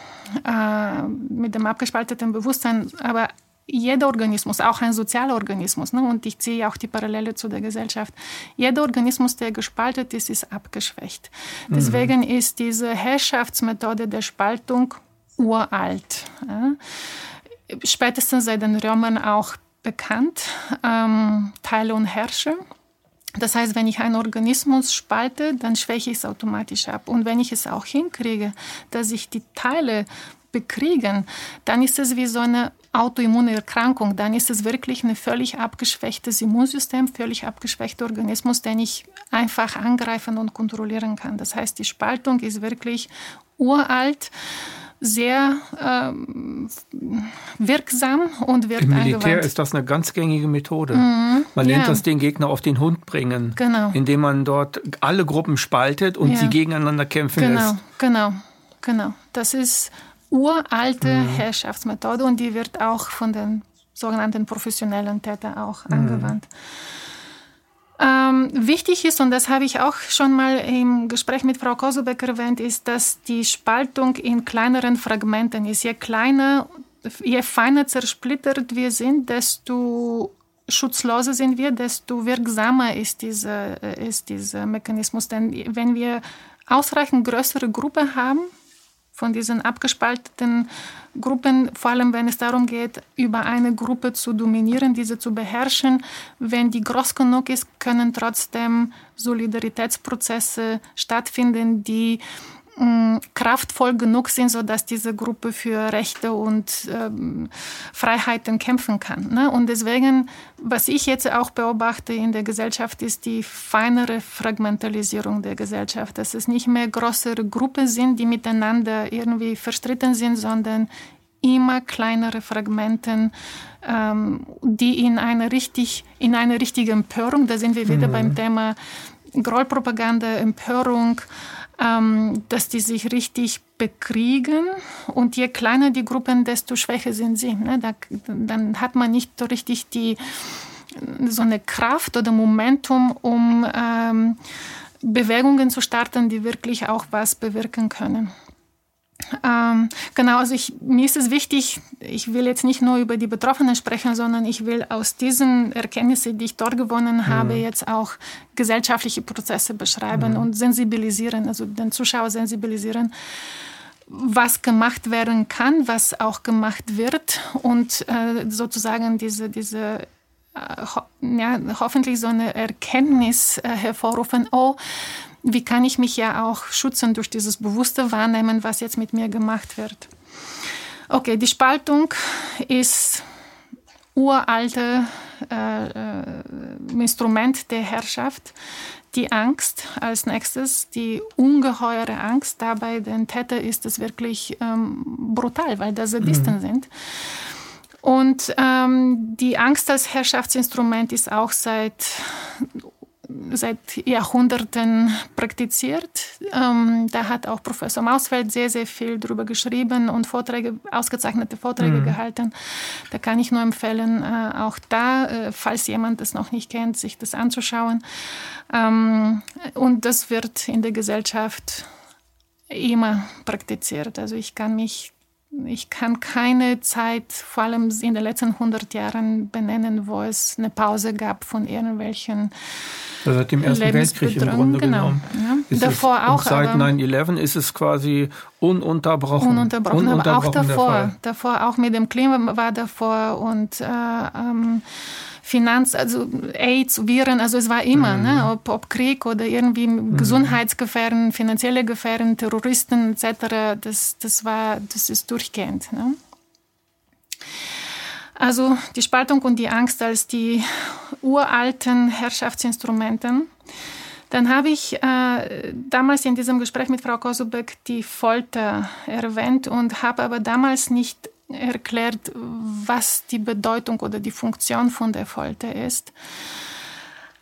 äh, mit dem abgespalteten Bewusstsein, aber jeder Organismus, auch ein sozialer Organismus, ne, und ich ziehe auch die Parallele zu der Gesellschaft, jeder Organismus, der gespaltet ist, ist abgeschwächt. Mhm. Deswegen ist diese Herrschaftsmethode der Spaltung uralt. Ja. Spätestens seit den Römern auch bekannt, ähm, Teile und Herrsche. Das heißt, wenn ich einen Organismus spalte, dann schwäche ich es automatisch ab. Und wenn ich es auch hinkriege, dass ich die Teile bekriegen, dann ist es wie so eine autoimmune Erkrankung. Dann ist es wirklich ein völlig abgeschwächtes Immunsystem, völlig abgeschwächter Organismus, den ich einfach angreifen und kontrollieren kann. Das heißt, die Spaltung ist wirklich uralt sehr ähm, wirksam und wird Im Militär angewandt. ist das eine ganz gängige Methode. Mhm, man nennt ja. das den Gegner auf den Hund bringen, genau. indem man dort alle Gruppen spaltet und ja. sie gegeneinander kämpfen genau, lässt. Genau, genau. Das ist uralte mhm. Herrschaftsmethode und die wird auch von den sogenannten professionellen Tätern auch mhm. angewandt. Ähm, wichtig ist, und das habe ich auch schon mal im Gespräch mit Frau Kosobeck erwähnt, ist, dass die Spaltung in kleineren Fragmenten ist. Je kleiner, je feiner zersplittert wir sind, desto schutzloser sind wir, desto wirksamer ist dieser, ist dieser Mechanismus. Denn wenn wir ausreichend größere Gruppen haben, von diesen abgespalteten Gruppen, vor allem wenn es darum geht, über eine Gruppe zu dominieren, diese zu beherrschen. Wenn die groß genug ist, können trotzdem Solidaritätsprozesse stattfinden, die kraftvoll genug sind, sodass diese Gruppe für Rechte und ähm, Freiheiten kämpfen kann. Ne? Und deswegen, was ich jetzt auch beobachte in der Gesellschaft, ist die feinere Fragmentalisierung der Gesellschaft. Dass es nicht mehr größere Gruppen sind, die miteinander irgendwie verstritten sind, sondern immer kleinere Fragmenten, ähm, die in eine richtig, in eine richtige Empörung, da sind wir wieder mhm. beim Thema Grollpropaganda, Empörung, ähm, dass die sich richtig bekriegen. Und je kleiner die Gruppen, desto schwächer sind sie. Ne? Da, dann hat man nicht so richtig die, so eine Kraft oder Momentum, um ähm, Bewegungen zu starten, die wirklich auch was bewirken können. Ähm, genau, also ich, mir ist es wichtig, ich will jetzt nicht nur über die Betroffenen sprechen, sondern ich will aus diesen Erkenntnissen, die ich dort gewonnen mhm. habe, jetzt auch gesellschaftliche Prozesse beschreiben mhm. und sensibilisieren, also den Zuschauer sensibilisieren, was gemacht werden kann, was auch gemacht wird und äh, sozusagen diese, diese äh, ho ja, hoffentlich so eine Erkenntnis äh, hervorrufen, oh, wie kann ich mich ja auch schützen durch dieses bewusste Wahrnehmen, was jetzt mit mir gemacht wird. Okay, die Spaltung ist uralte äh, äh, Instrument der Herrschaft. Die Angst als nächstes, die ungeheure Angst dabei, den Täter ist es wirklich ähm, brutal, weil da Sadisten mhm. sind. Und ähm, die Angst als Herrschaftsinstrument ist auch seit seit Jahrhunderten praktiziert. Ähm, da hat auch Professor Mausfeld sehr, sehr viel darüber geschrieben und Vorträge, ausgezeichnete Vorträge mhm. gehalten. Da kann ich nur empfehlen, äh, auch da, äh, falls jemand das noch nicht kennt, sich das anzuschauen. Ähm, und das wird in der Gesellschaft immer praktiziert. Also ich kann mich ich kann keine Zeit, vor allem in den letzten 100 Jahren, benennen, wo es eine Pause gab von irgendwelchen also seit dem Ersten Weltkrieg im Grunde genau. genommen. Ja. Davor auch. Seit 9-11 ist es quasi ununterbrochen. Ununterbrochen, ununterbrochen aber auch davor. Davor, auch mit dem Klima war davor und äh, ähm, Finanz, also AIDS, Viren, also es war immer, mhm. ne, ob, ob, Krieg oder irgendwie mhm. Gesundheitsgefährden, finanzielle Gefährden, Terroristen etc., das, das war, das ist durchgehend. Ne? Also die Spaltung und die Angst als die uralten Herrschaftsinstrumente. Dann habe ich äh, damals in diesem Gespräch mit Frau Kosubeck die Folter erwähnt und habe aber damals nicht erklärt, was die Bedeutung oder die Funktion von der Folter ist.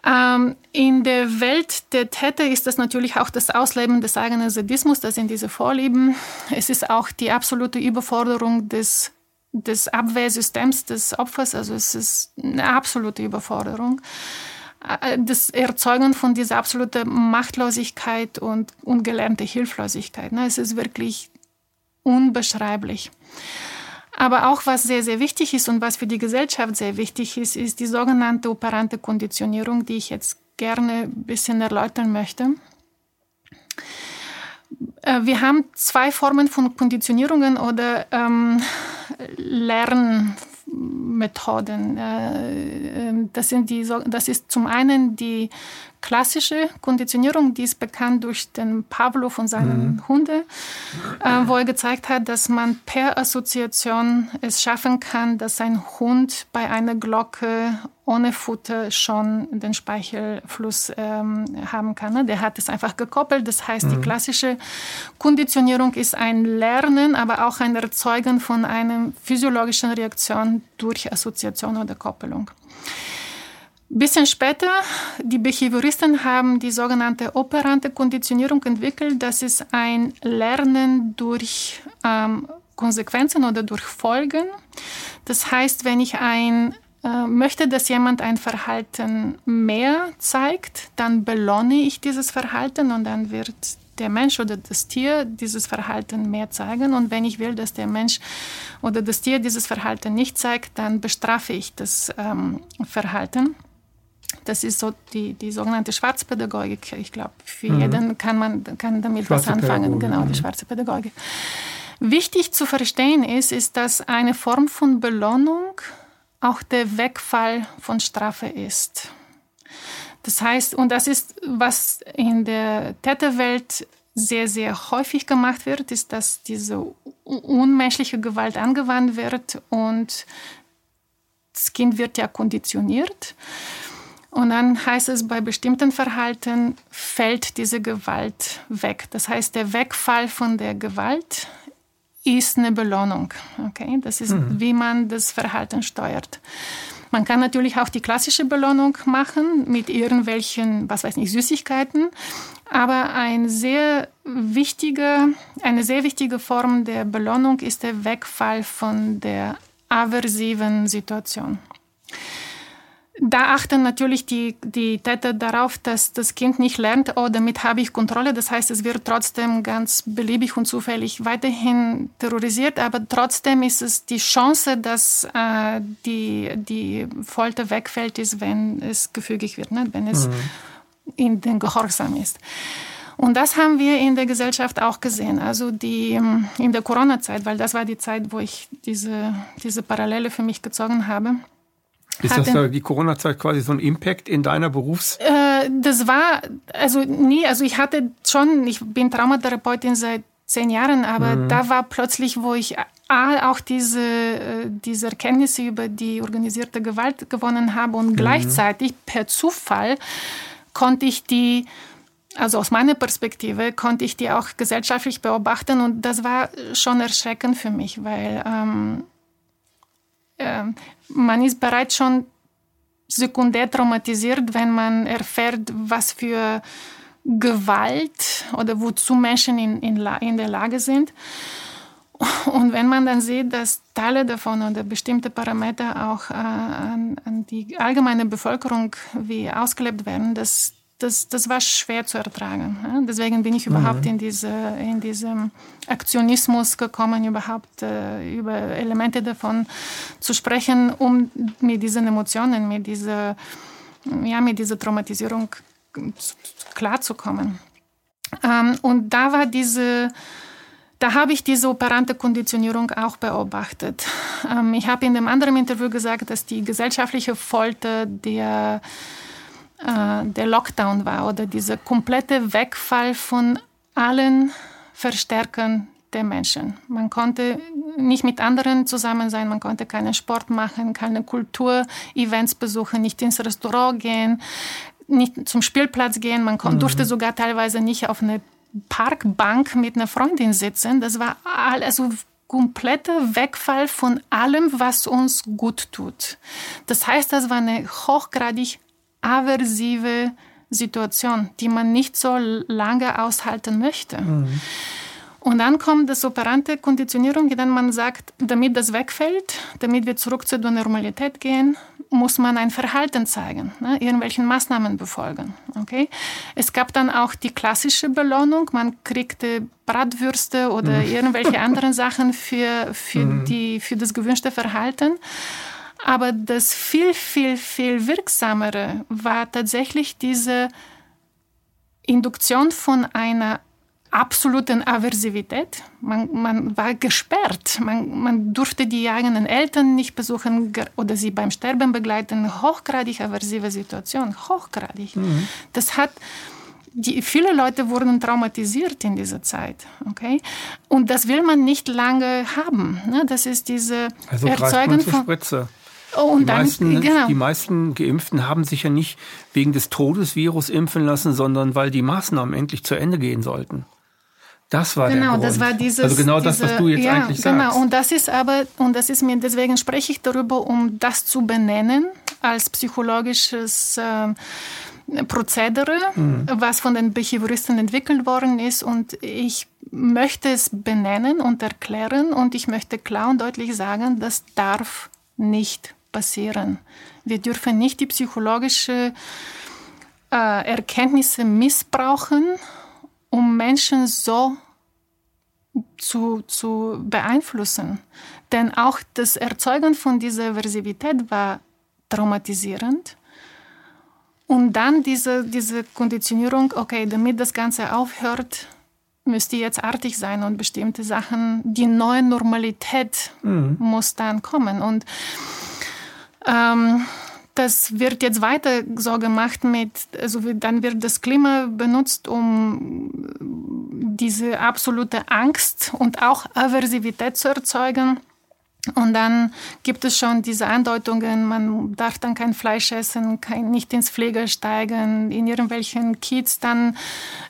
Ähm, in der Welt der Täter ist das natürlich auch das Ausleben des eigenen Sadismus, das sind diese Vorlieben. Es ist auch die absolute Überforderung des des Abwehrsystems des Opfers. Also es ist eine absolute Überforderung. Äh, das Erzeugen von dieser absoluten Machtlosigkeit und ungelernte Hilflosigkeit. Ne? Es ist wirklich unbeschreiblich. Aber auch was sehr, sehr wichtig ist und was für die Gesellschaft sehr wichtig ist, ist die sogenannte operante Konditionierung, die ich jetzt gerne ein bisschen erläutern möchte. Äh, wir haben zwei Formen von Konditionierungen oder ähm, Lernmethoden. Äh, ähm, das, sind die, das ist zum einen die klassische Konditionierung, die ist bekannt durch den Pavlov und seinen mhm. Hunde, äh, wo er gezeigt hat, dass man per Assoziation es schaffen kann, dass ein Hund bei einer Glocke ohne Futter schon den Speichelfluss ähm, haben kann. Ne? Der hat es einfach gekoppelt. Das heißt, mhm. die klassische Konditionierung ist ein Lernen, aber auch ein Erzeugen von einer physiologischen Reaktion durch Assoziation oder Koppelung. Bisschen später, die Behavioristen haben die sogenannte operante Konditionierung entwickelt. Das ist ein Lernen durch ähm, Konsequenzen oder durch Folgen. Das heißt, wenn ich ein äh, möchte, dass jemand ein Verhalten mehr zeigt, dann belohne ich dieses Verhalten und dann wird der Mensch oder das Tier dieses Verhalten mehr zeigen. Und wenn ich will, dass der Mensch oder das Tier dieses Verhalten nicht zeigt, dann bestrafe ich das ähm, Verhalten. Das ist so die, die sogenannte Schwarzpädagogik. Ich glaube, für mhm. jeden kann man kann damit was anfangen. Genau, die schwarze Pädagogik. Wichtig zu verstehen ist, ist, dass eine Form von Belohnung auch der Wegfall von Strafe ist. Das heißt, und das ist, was in der Täterwelt sehr, sehr häufig gemacht wird, ist, dass diese unmenschliche Gewalt angewandt wird und das Kind wird ja konditioniert. Und dann heißt es, bei bestimmten Verhalten fällt diese Gewalt weg. Das heißt, der Wegfall von der Gewalt ist eine Belohnung. Okay? Das ist, mhm. wie man das Verhalten steuert. Man kann natürlich auch die klassische Belohnung machen mit irgendwelchen, was weiß ich, Süßigkeiten. Aber ein sehr wichtige, eine sehr wichtige Form der Belohnung ist der Wegfall von der aversiven Situation da achten natürlich die, die Täter darauf, dass das Kind nicht lernt, oh, damit habe ich Kontrolle. Das heißt, es wird trotzdem ganz beliebig und zufällig weiterhin terrorisiert, aber trotzdem ist es die Chance, dass äh, die, die Folter wegfällt, ist, wenn es gefügig wird, ne? wenn es mhm. in den Gehorsam ist. Und das haben wir in der Gesellschaft auch gesehen. Also die, in der Corona-Zeit, weil das war die Zeit, wo ich diese, diese Parallele für mich gezogen habe ist das da die Corona-Zeit quasi so ein Impact in deiner Berufs? Äh, das war, also nie, also ich hatte schon, ich bin Traumatherapeutin seit zehn Jahren, aber mhm. da war plötzlich, wo ich A, auch diese, äh, diese Erkenntnisse über die organisierte Gewalt gewonnen habe und mhm. gleichzeitig per Zufall konnte ich die, also aus meiner Perspektive, konnte ich die auch gesellschaftlich beobachten und das war schon erschreckend für mich, weil ähm, äh, man ist bereits schon sekundär traumatisiert, wenn man erfährt, was für Gewalt oder wozu Menschen in, in, in der Lage sind. Und wenn man dann sieht, dass Teile davon oder bestimmte Parameter auch äh, an, an, die allgemeine Bevölkerung wie ausgelebt werden, das, das, das war schwer zu ertragen. Ja? Deswegen bin ich überhaupt mhm. in, diese, in diesem Aktionismus gekommen, überhaupt äh, über Elemente davon zu sprechen, um mit diesen Emotionen, mit dieser, ja, mit dieser Traumatisierung klarzukommen. Ähm, und da war diese, da habe ich diese operante Konditionierung auch beobachtet. Ähm, ich habe in dem anderen Interview gesagt, dass die gesellschaftliche Folter der äh, der Lockdown war oder dieser komplette Wegfall von allen Verstärkern der Menschen. Man konnte nicht mit anderen zusammen sein, man konnte keinen Sport machen, keine Kulturevents besuchen, nicht ins Restaurant gehen, nicht zum Spielplatz gehen. Man mhm. durfte sogar teilweise nicht auf eine Parkbank mit einer Freundin sitzen. Das war all, also kompletter Wegfall von allem, was uns gut tut. Das heißt, das war eine hochgradig aversive Situation, die man nicht so lange aushalten möchte. Mhm. Und dann kommt das operante Konditionierung, in der man sagt, damit das wegfällt, damit wir zurück zur Normalität gehen, muss man ein Verhalten zeigen, ne, irgendwelchen Maßnahmen befolgen. Okay? Es gab dann auch die klassische Belohnung, man kriegte Bratwürste oder mhm. irgendwelche anderen Sachen für, für, mhm. die, für das gewünschte Verhalten. Aber das viel, viel, viel wirksamere war tatsächlich diese Induktion von einer absoluten Aversivität. Man, man war gesperrt. Man, man durfte die eigenen Eltern nicht besuchen oder sie beim Sterben begleiten. Hochgradig aversive Situation. Hochgradig. Mhm. Das hat die, viele Leute wurden traumatisiert in dieser Zeit. Okay? Und das will man nicht lange haben. Ne? Das ist diese also Erzeugung von. Spritze. Oh, die, dann, meisten, genau. die meisten Geimpften haben sich ja nicht wegen des Todesvirus impfen lassen, sondern weil die Maßnahmen endlich zu Ende gehen sollten. Das war genau, der Grund. das war dieses. Also genau diese, das, was du jetzt ja, eigentlich genau. sagst. Und das ist aber, und das ist mir, deswegen spreche ich darüber, um das zu benennen als psychologisches äh, Prozedere, mhm. was von den Behavioristen entwickelt worden ist. Und ich möchte es benennen und erklären und ich möchte klar und deutlich sagen, das darf nicht passieren. Wir dürfen nicht die psychologische äh, Erkenntnisse missbrauchen, um Menschen so zu, zu beeinflussen. Denn auch das Erzeugen von dieser Versivität war traumatisierend. Und dann diese, diese Konditionierung, okay, damit das Ganze aufhört, müsst ihr jetzt artig sein und bestimmte Sachen, die neue Normalität mhm. muss dann kommen. Und ähm, das wird jetzt weiter so gemacht mit, also dann wird das Klima benutzt, um diese absolute Angst und auch Aversivität zu erzeugen. Und dann gibt es schon diese Andeutungen, man darf dann kein Fleisch essen, kein, nicht ins Pfleger steigen, in irgendwelchen Kiez dann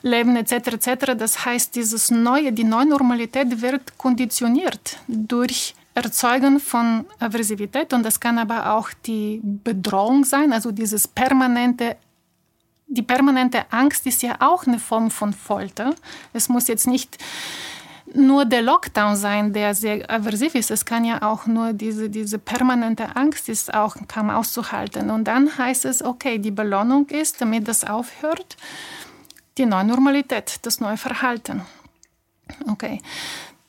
leben etc. etc. Das heißt, dieses neue, die neue Normalität wird konditioniert durch Erzeugen von Aversivität und das kann aber auch die Bedrohung sein, also dieses permanente die permanente Angst ist ja auch eine Form von Folter. Es muss jetzt nicht nur der Lockdown sein, der sehr aversiv ist. Es kann ja auch nur diese, diese permanente Angst ist auch kaum auszuhalten. Und dann heißt es, okay, die Belohnung ist, damit das aufhört, die neue Normalität, das neue Verhalten. Okay.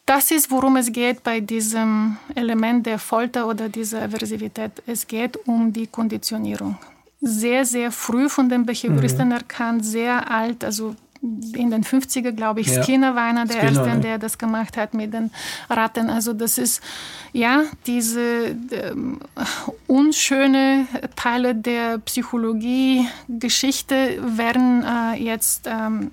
Das ist, worum es geht bei diesem Element der Folter oder dieser Aversivität. Es geht um die Konditionierung. Sehr, sehr früh von den Behavioristen mhm. erkannt, sehr alt, also in den 50er, glaube ich, ja. Skinner war einer der Skinner, Ersten, der das gemacht hat mit den Ratten. Also das ist, ja, diese ähm, unschöne Teile der Psychologie, Geschichte werden äh, jetzt ähm,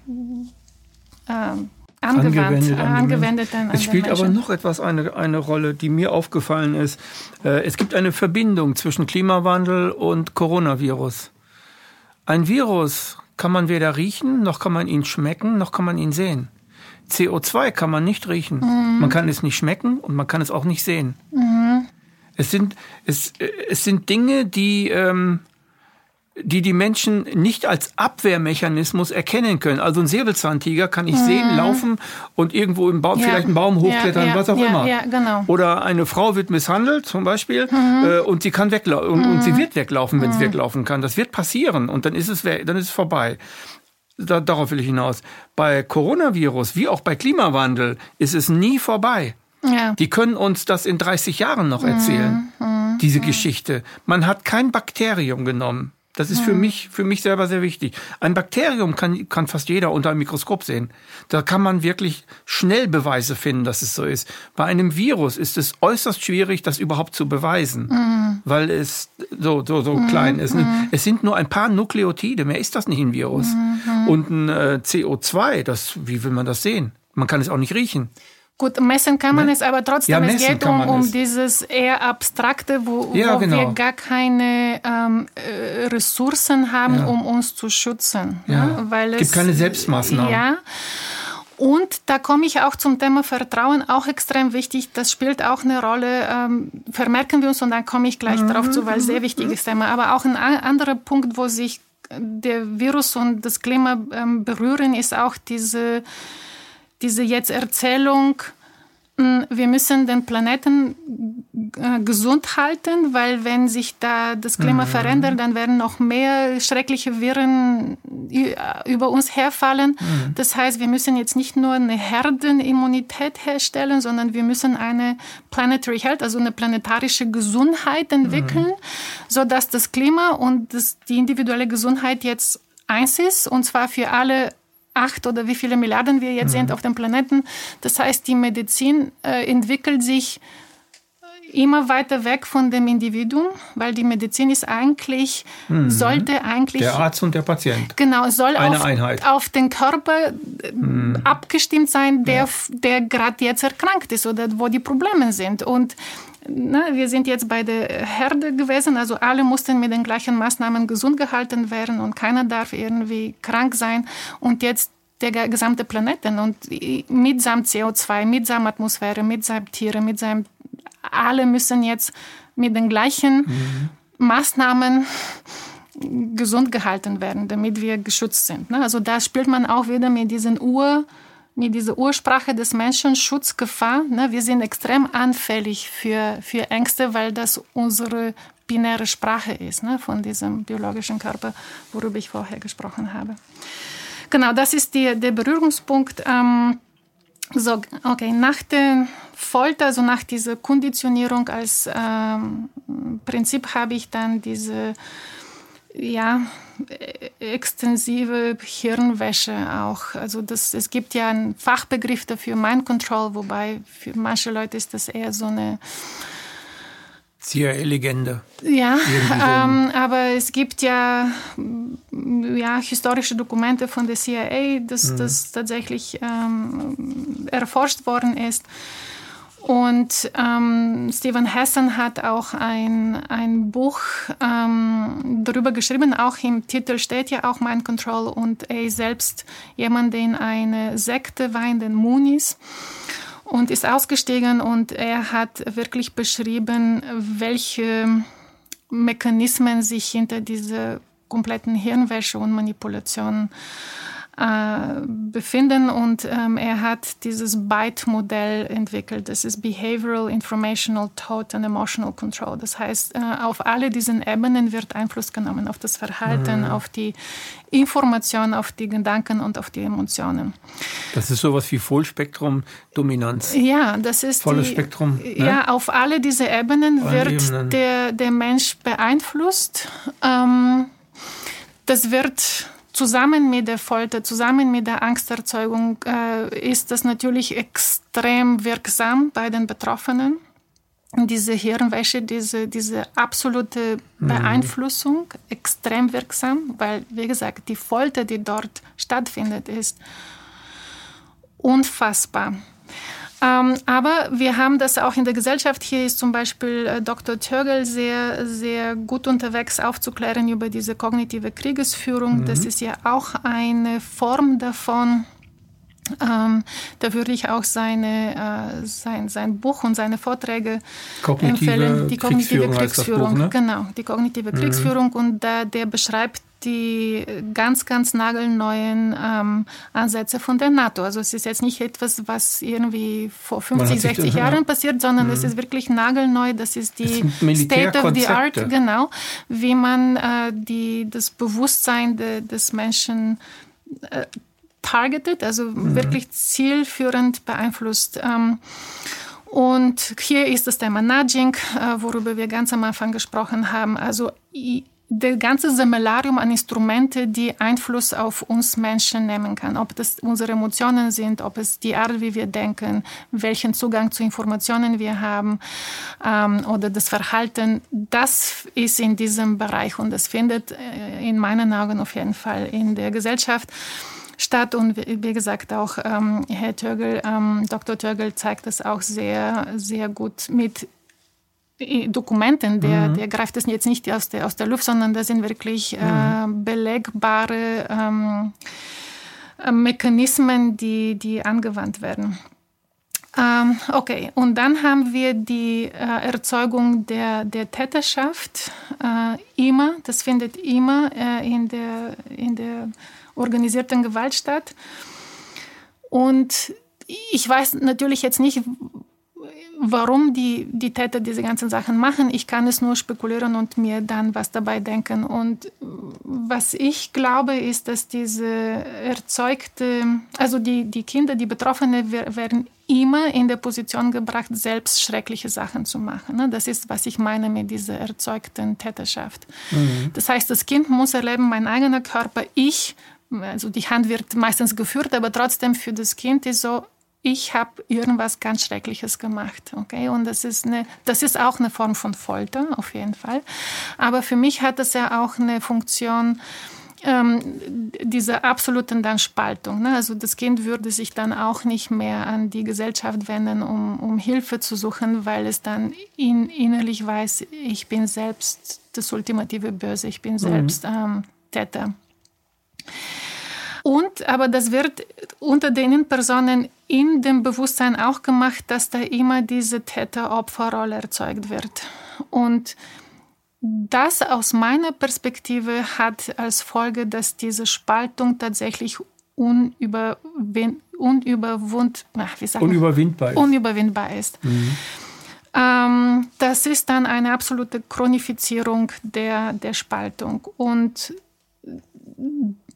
äh, angewendet, angewendet an Es spielt aber noch etwas eine, eine Rolle, die mir aufgefallen ist. Äh, es gibt eine Verbindung zwischen Klimawandel und Coronavirus. Ein Virus kann man weder riechen, noch kann man ihn schmecken, noch kann man ihn sehen. CO2 kann man nicht riechen. Mhm. Man kann es nicht schmecken und man kann es auch nicht sehen. Mhm. Es sind, es, es sind Dinge, die, ähm, die die Menschen nicht als Abwehrmechanismus erkennen können. Also ein Säbelzahntiger kann ich mhm. sehen, laufen und irgendwo im Baum, ja. vielleicht einen Baum hochklettern, ja, ja, was auch immer. Genau. Oder eine Frau wird misshandelt zum Beispiel mhm. äh, und sie kann weglaufen und, und, sie mhm. wird weglaufen, wenn sie mhm. weglaufen kann. Das wird passieren und dann ist es, dann ist es vorbei. Da, darauf will ich hinaus. Bei Coronavirus wie auch bei Klimawandel ist es nie vorbei. Ja. Die können uns das in 30 Jahren noch erzählen, mhm. diese Geschichte. Man hat kein Bakterium genommen. Das ist für hm. mich, für mich selber sehr wichtig. Ein Bakterium kann, kann fast jeder unter einem Mikroskop sehen. Da kann man wirklich schnell Beweise finden, dass es so ist. Bei einem Virus ist es äußerst schwierig, das überhaupt zu beweisen, mhm. weil es so, so, so mhm. klein ist. Mhm. Es sind nur ein paar Nukleotide, mehr ist das nicht ein Virus. Mhm. Und ein äh, CO2, das, wie will man das sehen? Man kann es auch nicht riechen. Gut, messen kann man es, aber trotzdem, ja, es geht um, um dieses eher abstrakte, wo, ja, wo genau. wir gar keine ähm, äh, Ressourcen haben, ja. um uns zu schützen. Ja. Ne? Weil es gibt keine Selbstmaßnahmen. Ja. Und da komme ich auch zum Thema Vertrauen, auch extrem wichtig. Das spielt auch eine Rolle. Ähm, vermerken wir uns und dann komme ich gleich mhm. darauf zu, weil sehr wichtiges Thema. Aber auch ein anderer Punkt, wo sich der Virus und das Klima ähm, berühren, ist auch diese diese jetzt Erzählung, hm, wir müssen den Planeten äh, gesund halten, weil wenn sich da das Klima mhm. verändert, dann werden noch mehr schreckliche Viren über uns herfallen. Mhm. Das heißt, wir müssen jetzt nicht nur eine Herdenimmunität herstellen, sondern wir müssen eine Planetary Health, also eine planetarische Gesundheit entwickeln, mhm. so dass das Klima und das, die individuelle Gesundheit jetzt eins ist, und zwar für alle acht oder wie viele Milliarden wir jetzt mhm. sind auf dem Planeten. Das heißt, die Medizin äh, entwickelt sich immer weiter weg von dem Individuum, weil die Medizin ist eigentlich, mhm. sollte eigentlich. Der Arzt und der Patient. Genau, soll Eine auf, Einheit. auf den Körper mhm. abgestimmt sein, der, ja. der gerade jetzt erkrankt ist oder wo die Probleme sind. Und na, wir sind jetzt bei der Herde gewesen, also alle mussten mit den gleichen Maßnahmen gesund gehalten werden und keiner darf irgendwie krank sein. Und jetzt der gesamte Planeten und mitsamt CO2, mitsamt Atmosphäre, mitsamt Tiere, mitsamt alle müssen jetzt mit den gleichen mhm. Maßnahmen gesund gehalten werden, damit wir geschützt sind. Ne? Also da spielt man auch wieder mit diesen Ur, mit dieser Ursprache des Menschen Schutzgefahr. Ne? Wir sind extrem anfällig für, für Ängste, weil das unsere binäre Sprache ist, ne? von diesem biologischen Körper, worüber ich vorher gesprochen habe. Genau, das ist die, der Berührungspunkt. Ähm, so, okay, nach der Folter, also nach dieser Konditionierung als ähm, Prinzip habe ich dann diese ja, extensive Hirnwäsche auch. Also das, es gibt ja einen Fachbegriff dafür, Mind Control, wobei für manche Leute ist das eher so eine CIA-Legende. Ja, ähm, aber es gibt ja, ja historische Dokumente von der CIA, dass mhm. das tatsächlich ähm, erforscht worden ist. Und ähm, Stephen Hessen hat auch ein, ein Buch ähm, darüber geschrieben. Auch im Titel steht ja auch Mind Control und er ist selbst jemand, der in eine Sekte war, den Moonies und ist ausgestiegen und er hat wirklich beschrieben, welche Mechanismen sich hinter dieser kompletten Hirnwäsche und Manipulation äh, befinden und ähm, er hat dieses BITE-Modell entwickelt. Das ist Behavioral, Informational, Thought and Emotional Control. Das heißt, äh, auf alle diesen Ebenen wird Einfluss genommen, auf das Verhalten, mhm. auf die Information, auf die Gedanken und auf die Emotionen. Das ist sowas wie Vollspektrum-Dominanz. Ja, das ist volles die, Spektrum. Ne? Ja, auf alle diese Ebenen Alle wird Ebenen. Der, der Mensch beeinflusst. Ähm, das wird zusammen mit der Folter, zusammen mit der Angsterzeugung äh, ist das natürlich extrem wirksam bei den Betroffenen. Diese Hirnwäsche, diese, diese absolute mhm. Beeinflussung, mhm. extrem wirksam, weil, wie gesagt, die Folter, die dort stattfindet, ist unfassbar. Ähm, aber wir haben das auch in der Gesellschaft. Hier ist zum Beispiel äh, Dr. Törgel sehr, sehr gut unterwegs aufzuklären über diese kognitive Kriegesführung. Mhm. Das ist ja auch eine Form davon. Ähm, da würde ich auch seine, äh, sein, sein Buch und seine Vorträge kognitive empfehlen. Die kognitive Kriegsführung, Kriegsführung Buch, ne? genau, die kognitive mhm. Kriegsführung. Und da, der beschreibt die ganz, ganz nagelneuen ähm, Ansätze von der NATO. Also es ist jetzt nicht etwas, was irgendwie vor 50, 60 Jahren passiert, sondern mhm. es ist wirklich nagelneu. Das ist die State of the Art, genau, wie man äh, die, das Bewusstsein de, des Menschen targetet, also mhm. wirklich zielführend beeinflusst. Ähm, und hier ist das Thema Nudging, äh, worüber wir ganz am Anfang gesprochen haben. Also das ganze Sammellarium an Instrumente, die Einfluss auf uns Menschen nehmen kann. Ob das unsere Emotionen sind, ob es die Art, wie wir denken, welchen Zugang zu Informationen wir haben ähm, oder das Verhalten, das ist in diesem Bereich und das findet äh, in meinen Augen auf jeden Fall in der Gesellschaft statt. Und wie gesagt, auch ähm, Herr Törgel, ähm, Dr. Törgel zeigt das auch sehr, sehr gut mit Dokumenten, der, mhm. der greift das jetzt nicht aus der, aus der Luft, sondern das sind wirklich äh, mhm. belegbare ähm, äh, Mechanismen, die, die angewandt werden. Ähm, okay, und dann haben wir die äh, Erzeugung der, der Täterschaft äh, immer, das findet immer äh, in, der, in der organisierten Gewalt statt. Und ich weiß natürlich jetzt nicht, warum die, die Täter diese ganzen Sachen machen. Ich kann es nur spekulieren und mir dann was dabei denken. Und was ich glaube, ist, dass diese erzeugte, also die, die Kinder, die Betroffenen werden immer in der Position gebracht, selbst schreckliche Sachen zu machen. Ne? Das ist, was ich meine mit dieser erzeugten Täterschaft. Mhm. Das heißt, das Kind muss erleben, mein eigener Körper, ich, also die Hand wird meistens geführt, aber trotzdem für das Kind ist so, ich habe irgendwas ganz Schreckliches gemacht. Okay? Und das ist, eine, das ist auch eine Form von Folter, auf jeden Fall. Aber für mich hat das ja auch eine Funktion, ähm, diese absoluten dann Spaltung. Ne? Also das Kind würde sich dann auch nicht mehr an die Gesellschaft wenden, um, um Hilfe zu suchen, weil es dann in, innerlich weiß, ich bin selbst das ultimative Böse, ich bin mhm. selbst mhm. ähm, Täter. Und, aber das wird unter den Personen in dem Bewusstsein auch gemacht, dass da immer diese Täter-Opfer-Rolle erzeugt wird. Und das aus meiner Perspektive hat als Folge, dass diese Spaltung tatsächlich unüberwin unüberwund, unüberwindbar ist. Unüberwindbar ist. Mhm. Ähm, das ist dann eine absolute Chronifizierung der, der Spaltung. Und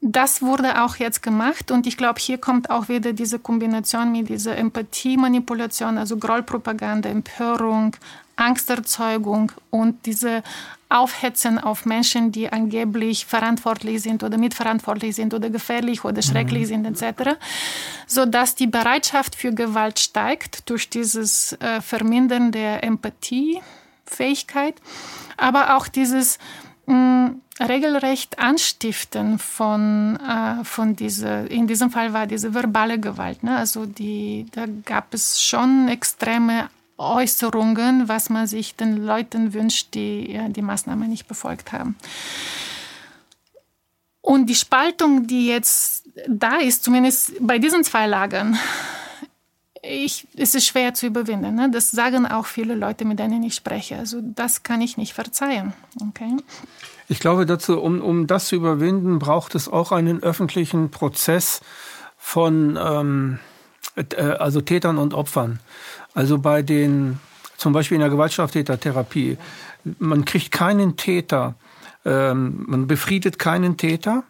das wurde auch jetzt gemacht und ich glaube, hier kommt auch wieder diese Kombination mit dieser Empathie-Manipulation, also Grollpropaganda, Empörung, Angsterzeugung und diese Aufhetzen auf Menschen, die angeblich verantwortlich sind oder mitverantwortlich sind oder gefährlich oder schrecklich mhm. sind etc., so dass die Bereitschaft für Gewalt steigt durch dieses äh, Vermindern der Empathiefähigkeit, aber auch dieses mh, regelrecht Anstiften von, äh, von dieser, in diesem Fall war diese verbale Gewalt. Ne? Also die, da gab es schon extreme Äußerungen, was man sich den Leuten wünscht, die ja, die Maßnahmen nicht befolgt haben. Und die Spaltung, die jetzt da ist, zumindest bei diesen zwei Lagern, ich, es ist schwer zu überwinden. Ne? Das sagen auch viele Leute, mit denen ich spreche. Also das kann ich nicht verzeihen. Okay? Ich glaube, dazu, um, um das zu überwinden, braucht es auch einen öffentlichen Prozess von ähm, äh, also Tätern und Opfern. Also bei den, zum Beispiel in der Gewaltstraftätertherapie, man kriegt keinen Täter, ähm, man befriedet keinen Täter,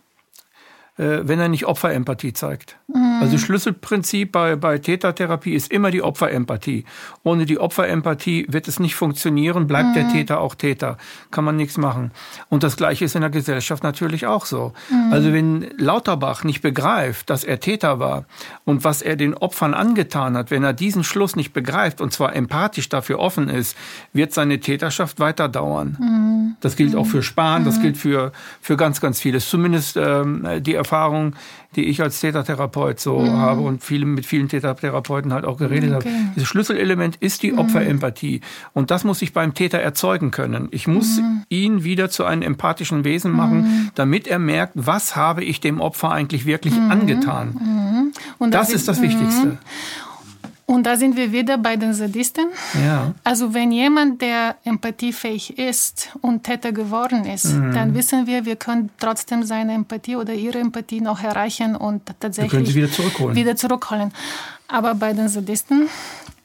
wenn er nicht Opferempathie zeigt. Mhm. Also Schlüsselprinzip bei, bei Tätertherapie ist immer die Opferempathie. Ohne die Opferempathie wird es nicht funktionieren, bleibt mhm. der Täter auch Täter. Kann man nichts machen. Und das Gleiche ist in der Gesellschaft natürlich auch so. Mhm. Also wenn Lauterbach nicht begreift, dass er Täter war und was er den Opfern angetan hat, wenn er diesen Schluss nicht begreift und zwar empathisch dafür offen ist, wird seine Täterschaft weiter dauern. Mhm. Das gilt auch für Spahn, das mhm. gilt für, für ganz, ganz vieles. Zumindest ähm, die Erfahrung, die ich als Tätertherapeut so mhm. habe und viele, mit vielen Tätertherapeuten halt auch geredet okay. habe. Das Schlüsselelement ist die mhm. Opferempathie. Und das muss ich beim Täter erzeugen können. Ich muss mhm. ihn wieder zu einem empathischen Wesen machen, mhm. damit er merkt, was habe ich dem Opfer eigentlich wirklich mhm. angetan. Mhm. Und das, das ist das Wichtigste. Und da sind wir wieder bei den Sadisten. Ja. Also wenn jemand, der empathiefähig ist und Täter geworden ist, mhm. dann wissen wir, wir können trotzdem seine Empathie oder ihre Empathie noch erreichen und tatsächlich wir können sie wieder zurückholen. Wieder zurückholen. Aber bei den Sadisten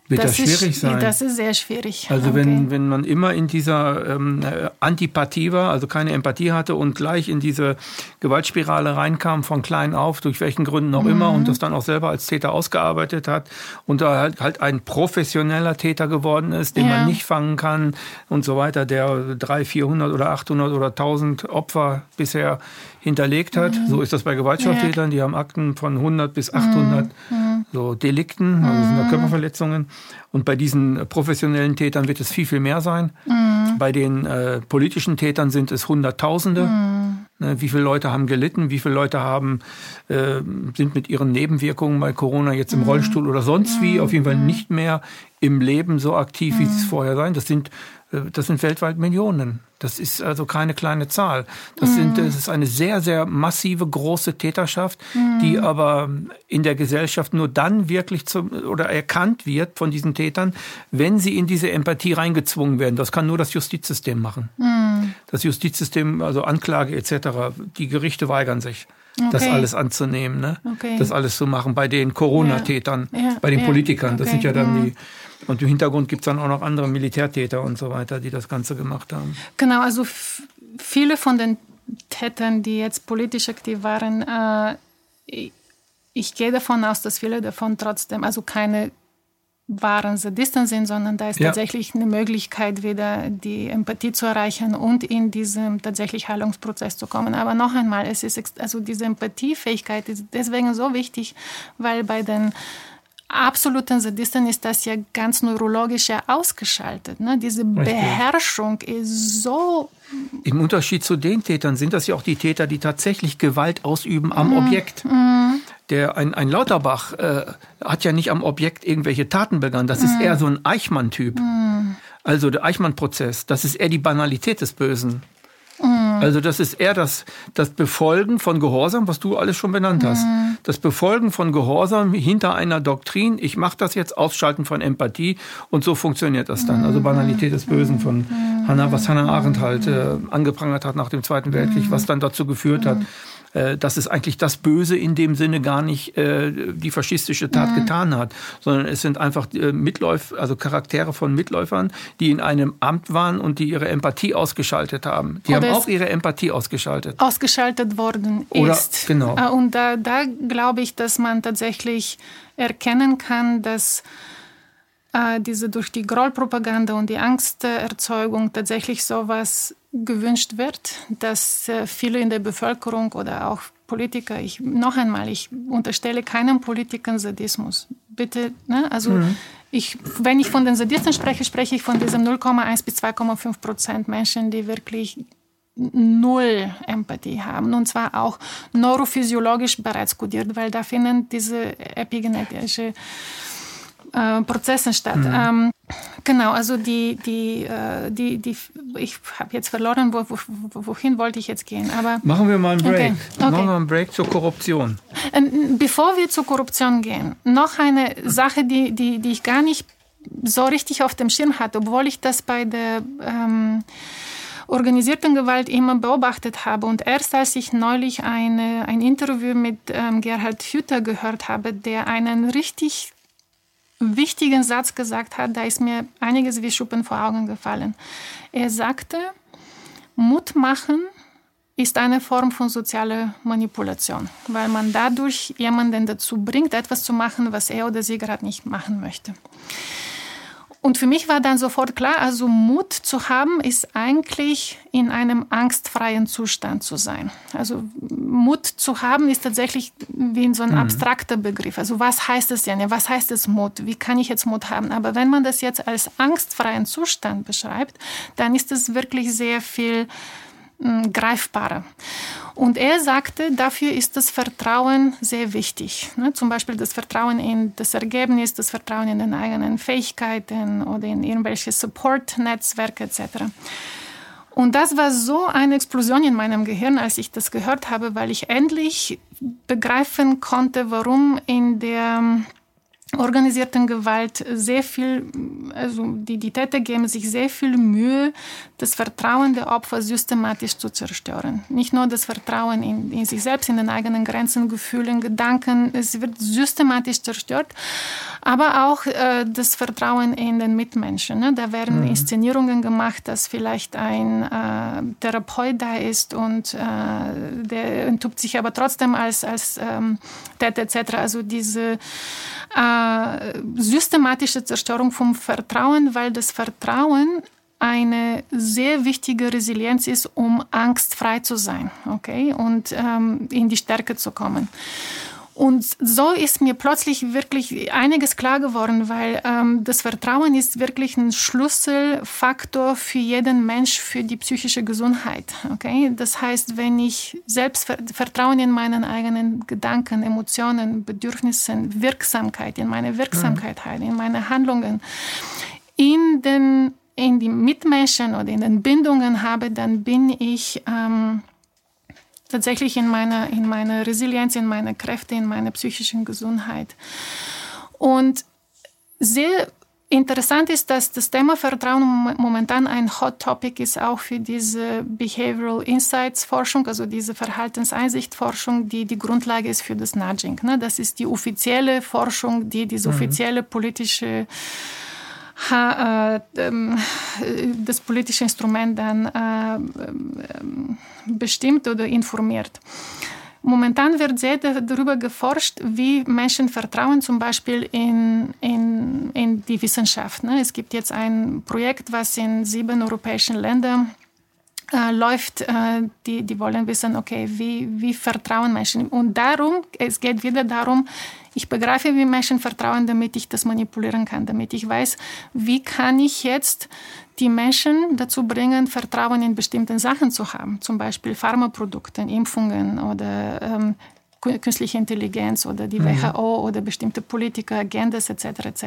wird das, das schwierig ist, sein. Das ist sehr schwierig. Also okay. wenn, wenn man immer in dieser ähm, Antipathie war, also keine Empathie hatte und gleich in diese Gewaltspirale reinkam von klein auf, durch welchen Gründen auch mhm. immer, und das dann auch selber als Täter ausgearbeitet hat und da halt, halt ein professioneller Täter geworden ist, den ja. man nicht fangen kann und so weiter, der 300, 400 oder 800 oder 1000 Opfer bisher hinterlegt hat. Mhm. So ist das bei Gewaltstraftätern. Die haben Akten von 100 bis 800 mhm. So Delikten, also mhm. Körperverletzungen. Und bei diesen professionellen Tätern wird es viel, viel mehr sein. Mhm. Bei den äh, politischen Tätern sind es Hunderttausende. Mhm. Ne, wie viele Leute haben gelitten? Wie viele Leute haben, äh, sind mit ihren Nebenwirkungen bei Corona jetzt im mhm. Rollstuhl oder sonst wie? Auf jeden Fall nicht mehr im Leben so aktiv, wie sie es vorher sein. Das sind das sind weltweit Millionen. Das ist also keine kleine Zahl. Das, sind, mhm. das ist eine sehr, sehr massive, große Täterschaft, mm. die aber in der Gesellschaft nur dann wirklich zum, oder erkannt wird von diesen Tätern, wenn sie in diese Empathie reingezwungen werden. Das kann nur das Justizsystem machen. Mm. Das Justizsystem, also Anklage etc., die Gerichte weigern sich. Okay. das alles anzunehmen, ne? Okay. das alles zu machen bei den Corona-Tätern, ja. ja. bei den ja. Politikern. Das okay. sind ja dann die und im Hintergrund gibt es dann auch noch andere Militärtäter und so weiter, die das Ganze gemacht haben. Genau, also viele von den Tätern, die jetzt politisch aktiv waren, äh, ich, gehe davon aus, dass viele davon trotzdem, also keine wahren Sadisten sind, sondern da ist ja. tatsächlich eine Möglichkeit, wieder die Empathie zu erreichen und in diesem tatsächlich Heilungsprozess zu kommen. Aber noch einmal, es ist also diese Empathiefähigkeit ist deswegen so wichtig, weil bei den absoluten Sadisten ist das ja ganz neurologisch ja ausgeschaltet. Ne? Diese Richtig. Beherrschung ist so. Im Unterschied zu den Tätern sind das ja auch die Täter, die tatsächlich Gewalt ausüben am mm. Objekt. Mm. Der, ein, ein Lauterbach äh, hat ja nicht am Objekt irgendwelche Taten begangen. Das mm. ist eher so ein Eichmann-Typ. Mm. Also der Eichmann-Prozess, das ist eher die Banalität des Bösen. Mhm. Also das ist eher das, das Befolgen von Gehorsam, was du alles schon benannt hast. Das Befolgen von Gehorsam hinter einer Doktrin, ich mache das jetzt, Ausschalten von Empathie und so funktioniert das dann. Also Banalität des Bösen von Hannah, was Hannah Arendt halt äh, angeprangert hat nach dem Zweiten Weltkrieg, was dann dazu geführt hat, dass es eigentlich das Böse in dem Sinne gar nicht äh, die faschistische Tat mhm. getan hat, sondern es sind einfach äh, Mitläuf, also Charaktere von Mitläufern, die in einem Amt waren und die ihre Empathie ausgeschaltet haben. Die Oder haben auch ihre Empathie ausgeschaltet. Ausgeschaltet worden Oder, ist. Genau. Äh, und da, da glaube ich, dass man tatsächlich erkennen kann, dass äh, diese durch die Grollpropaganda und die Angsterzeugung tatsächlich sowas gewünscht wird, dass äh, viele in der Bevölkerung oder auch Politiker, ich noch einmal, ich unterstelle keinem Politikern Sadismus. Bitte, ne? also mhm. ich, wenn ich von den Sadisten spreche, spreche ich von diesem 0,1 bis 2,5 Prozent Menschen, die wirklich null Empathie haben und zwar auch neurophysiologisch bereits kodiert, weil da finden diese epigenetische äh, Prozessen statt. Mhm. Ähm, genau, also die, die, äh, die, die ich habe jetzt verloren, wo, wo, wohin wollte ich jetzt gehen. Aber machen wir mal einen Break. Okay. Okay. Machen wir einen Break zur Korruption. Ähm, bevor wir zur Korruption gehen, noch eine Sache, die, die, die ich gar nicht so richtig auf dem Schirm hatte, obwohl ich das bei der ähm, organisierten Gewalt immer beobachtet habe. Und erst als ich neulich eine, ein Interview mit ähm, Gerhard Hüther gehört habe, der einen richtig wichtigen Satz gesagt hat, da ist mir einiges wie Schuppen vor Augen gefallen. Er sagte, Mut machen ist eine Form von sozialer Manipulation, weil man dadurch jemanden dazu bringt, etwas zu machen, was er oder sie gerade nicht machen möchte. Und für mich war dann sofort klar, also Mut zu haben, ist eigentlich in einem angstfreien Zustand zu sein. Also Mut zu haben ist tatsächlich wie so ein mhm. abstrakter Begriff. Also was heißt es denn? Was heißt es Mut? Wie kann ich jetzt Mut haben? Aber wenn man das jetzt als angstfreien Zustand beschreibt, dann ist es wirklich sehr viel greifbarer. Und er sagte, dafür ist das Vertrauen sehr wichtig. Ne? Zum Beispiel das Vertrauen in das Ergebnis, das Vertrauen in den eigenen Fähigkeiten oder in irgendwelche Support-Netzwerke etc. Und das war so eine Explosion in meinem Gehirn, als ich das gehört habe, weil ich endlich begreifen konnte, warum in der organisierten Gewalt sehr viel, also die, die Täter geben sich sehr viel Mühe, das Vertrauen der Opfer systematisch zu zerstören. Nicht nur das Vertrauen in, in sich selbst, in den eigenen Grenzen, Gefühlen, Gedanken, es wird systematisch zerstört, aber auch äh, das Vertrauen in den Mitmenschen. Ne? Da werden mhm. Inszenierungen gemacht, dass vielleicht ein äh, Therapeut da ist und äh, der entpuppt sich aber trotzdem als, als ähm, Täter etc. Also diese äh, systematische Zerstörung vom Vertrauen, weil das Vertrauen eine sehr wichtige Resilienz ist, um angstfrei zu sein, okay, und ähm, in die Stärke zu kommen. Und so ist mir plötzlich wirklich einiges klar geworden, weil ähm, das Vertrauen ist wirklich ein Schlüsselfaktor für jeden Mensch, für die psychische Gesundheit. Okay? Das heißt, wenn ich selbst Vertrauen in meinen eigenen Gedanken, Emotionen, Bedürfnissen, Wirksamkeit, in meine Wirksamkeit, mhm. in meine Handlungen, in den in die Mitmenschen oder in den Bindungen habe, dann bin ich ähm, tatsächlich in meiner, in meiner Resilienz, in meiner Kräfte, in meiner psychischen Gesundheit. Und sehr interessant ist, dass das Thema Vertrauen momentan ein Hot Topic ist, auch für diese Behavioral Insights Forschung, also diese Verhaltenseinsicht Forschung, die die Grundlage ist für das Nudging. Ne? Das ist die offizielle Forschung, die diese mhm. offizielle politische äh, ähm, das politische Instrument dann äh, ähm, bestimmt oder informiert. Momentan wird sehr darüber geforscht, wie Menschen vertrauen, zum Beispiel in, in, in die Wissenschaft. Ne? Es gibt jetzt ein Projekt, was in sieben europäischen Ländern äh, läuft, äh, die, die wollen wissen, okay, wie, wie vertrauen Menschen. Und darum, es geht wieder darum, ich begreife, wie Menschen vertrauen, damit ich das manipulieren kann, damit ich weiß, wie kann ich jetzt die Menschen dazu bringen, Vertrauen in bestimmten Sachen zu haben, zum Beispiel Pharmaprodukte, Impfungen oder ähm, künstliche Intelligenz oder die mhm. WHO oder bestimmte Politiker, Agendas etc. etc.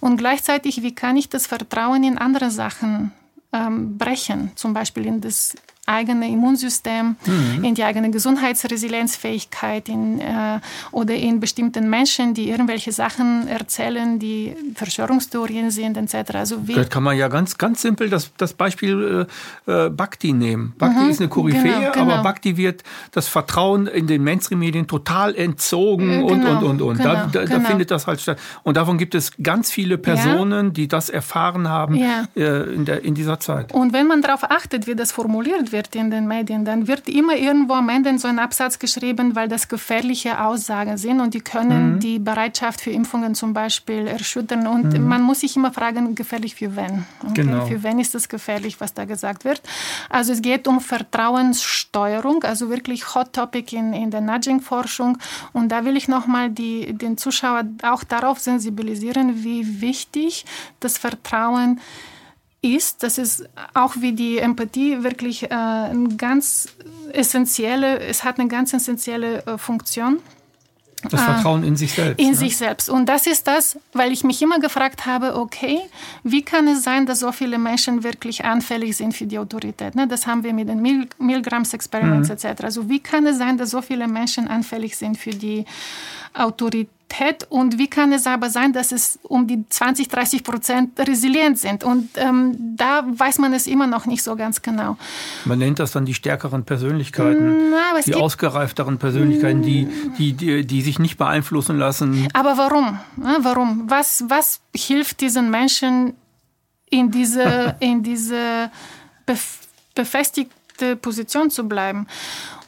Und gleichzeitig, wie kann ich das Vertrauen in andere Sachen ähm, brechen, zum Beispiel in das eigene Immunsystem, mhm. in die eigene Gesundheitsresilienzfähigkeit in, äh, oder in bestimmten Menschen, die irgendwelche Sachen erzählen, die Verschwörungstheorien sind etc. Also das kann man ja ganz, ganz simpel das, das Beispiel äh, äh Bhakti nehmen. Bhakti mhm. ist eine Koryphäe, genau, genau. aber Bhakti wird das Vertrauen in den Mainstream-Medien total entzogen äh, und, genau, und, und, und. Genau, da, da, da, genau. findet das halt statt. Und davon gibt es ganz viele Personen, ja. die das erfahren haben ja. äh, in, der, in dieser Zeit. Und wenn man darauf achtet, wie das formuliert wird, wird in den Medien, dann wird immer irgendwo am Ende so ein Absatz geschrieben, weil das gefährliche Aussagen sind und die können mhm. die Bereitschaft für Impfungen zum Beispiel erschüttern. Und mhm. man muss sich immer fragen, gefährlich für wen? Okay? Genau. Für wen ist es gefährlich, was da gesagt wird? Also es geht um Vertrauenssteuerung, also wirklich Hot Topic in, in der Nudging-Forschung. Und da will ich nochmal den Zuschauer auch darauf sensibilisieren, wie wichtig das Vertrauen ist ist, das ist auch wie die Empathie wirklich äh, eine ganz essentielle, es hat eine ganz essentielle äh, Funktion. Das Vertrauen in sich selbst. In ne? sich selbst. Und das ist das, weil ich mich immer gefragt habe, okay, wie kann es sein, dass so viele Menschen wirklich anfällig sind für die Autorität? Ne? Das haben wir mit den Mil Milgrams-Experiments mhm. etc. Also wie kann es sein, dass so viele Menschen anfällig sind für die Autorität? Und wie kann es aber sein, dass es um die 20, 30 Prozent resilient sind? Und ähm, da weiß man es immer noch nicht so ganz genau. Man nennt das dann die stärkeren Persönlichkeiten, Na, die ausgereifteren Persönlichkeiten, die, die, die, die sich nicht beeinflussen lassen. Aber warum? Warum? Was, was hilft diesen Menschen in diese, in diese befestigte Position zu bleiben?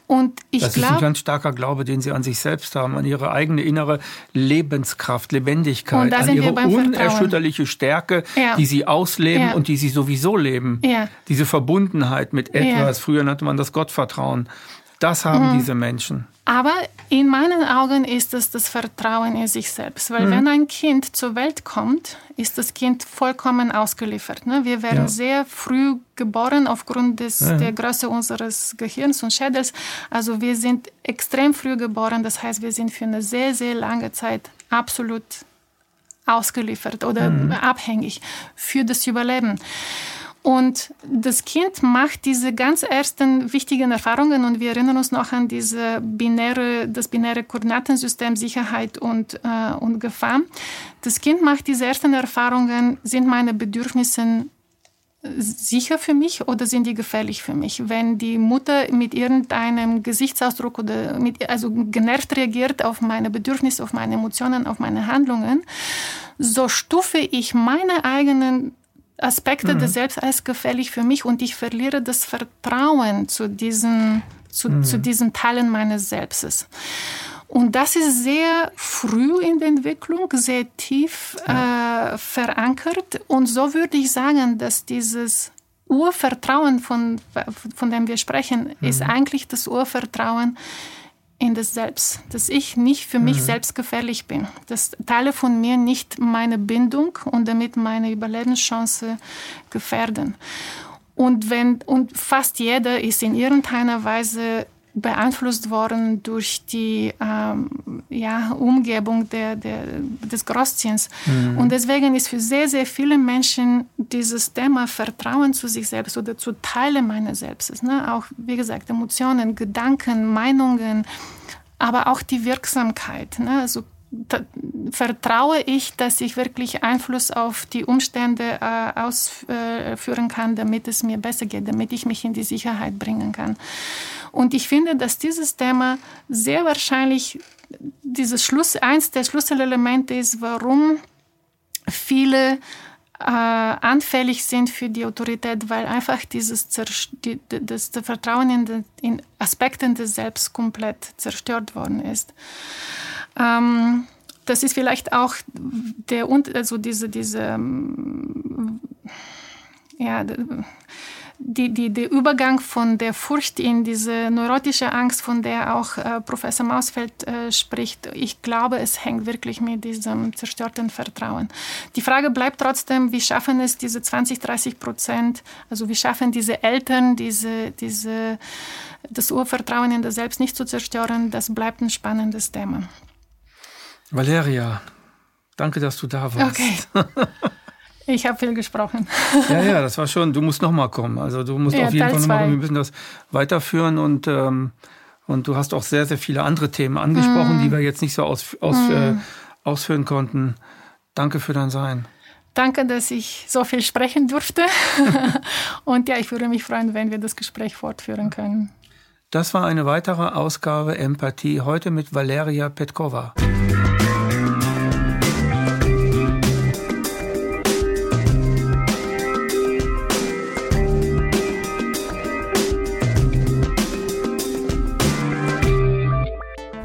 Und ich das glaub, ist ein ganz starker Glaube, den Sie an sich selbst haben, an Ihre eigene innere Lebenskraft, Lebendigkeit, an Ihre unerschütterliche Stärke, ja. die Sie ausleben ja. und die Sie sowieso leben. Ja. Diese Verbundenheit mit etwas, früher nannte man das Gottvertrauen. Das haben mhm. diese Menschen. Aber in meinen Augen ist es das Vertrauen in sich selbst. Weil mhm. wenn ein Kind zur Welt kommt, ist das Kind vollkommen ausgeliefert. Ne? Wir werden ja. sehr früh geboren aufgrund des, ja. der Größe unseres Gehirns und Schädels. Also wir sind extrem früh geboren. Das heißt, wir sind für eine sehr, sehr lange Zeit absolut ausgeliefert oder mhm. abhängig für das Überleben. Und das Kind macht diese ganz ersten wichtigen Erfahrungen und wir erinnern uns noch an diese binäre, das binäre Koordinatensystem Sicherheit und, äh, und Gefahr. Das Kind macht diese ersten Erfahrungen, sind meine Bedürfnisse sicher für mich oder sind die gefährlich für mich? Wenn die Mutter mit irgendeinem Gesichtsausdruck oder mit, also genervt reagiert auf meine Bedürfnisse, auf meine Emotionen, auf meine Handlungen, so stufe ich meine eigenen Aspekte mhm. des Selbst als gefährlich für mich und ich verliere das Vertrauen zu diesen, zu, mhm. zu diesen Teilen meines Selbstes. Und das ist sehr früh in der Entwicklung, sehr tief ja. äh, verankert. Und so würde ich sagen, dass dieses Urvertrauen, von, von dem wir sprechen, mhm. ist eigentlich das Urvertrauen in das Selbst, dass ich nicht für mich mhm. selbst gefährlich bin, dass Teile von mir nicht meine Bindung und damit meine Überlebenschance gefährden. Und wenn und fast jeder ist in irgendeiner Weise beeinflusst worden durch die ähm, ja, Umgebung der, der, des Großziehens. Mhm. Und deswegen ist für sehr, sehr viele Menschen dieses Thema Vertrauen zu sich selbst oder zu Teilen meines Selbstes, ne? auch wie gesagt Emotionen, Gedanken, Meinungen, aber auch die Wirksamkeit. Ne? Also vertraue ich, dass ich wirklich Einfluss auf die Umstände äh, ausführen kann, damit es mir besser geht, damit ich mich in die Sicherheit bringen kann. Und ich finde, dass dieses Thema sehr wahrscheinlich dieses Schluss, eins der Schlüsselelemente ist, warum viele äh, anfällig sind für die Autorität, weil einfach dieses die, das Vertrauen in, den, in Aspekten des Selbst komplett zerstört worden ist. Ähm, das ist vielleicht auch der, also diese, diese, ähm, ja, die, die, der Übergang von der Furcht in diese neurotische Angst, von der auch äh, Professor Mausfeld äh, spricht, ich glaube, es hängt wirklich mit diesem zerstörten Vertrauen. Die Frage bleibt trotzdem, wie schaffen es diese 20, 30 Prozent, also wie schaffen diese Eltern, diese, diese, das Urvertrauen in das Selbst nicht zu zerstören, das bleibt ein spannendes Thema. Valeria, danke, dass du da warst. Okay. Ich habe viel gesprochen. Ja, ja, das war schon. Du musst nochmal kommen. Also du musst ja, auf jeden Teil Fall nochmal kommen. Wir müssen das weiterführen und ähm, und du hast auch sehr, sehr viele andere Themen angesprochen, mm. die wir jetzt nicht so aus, aus, mm. äh, ausführen konnten. Danke für dein Sein. Danke, dass ich so viel sprechen durfte. und ja, ich würde mich freuen, wenn wir das Gespräch fortführen können. Das war eine weitere Ausgabe Empathie, heute mit Valeria Petkova.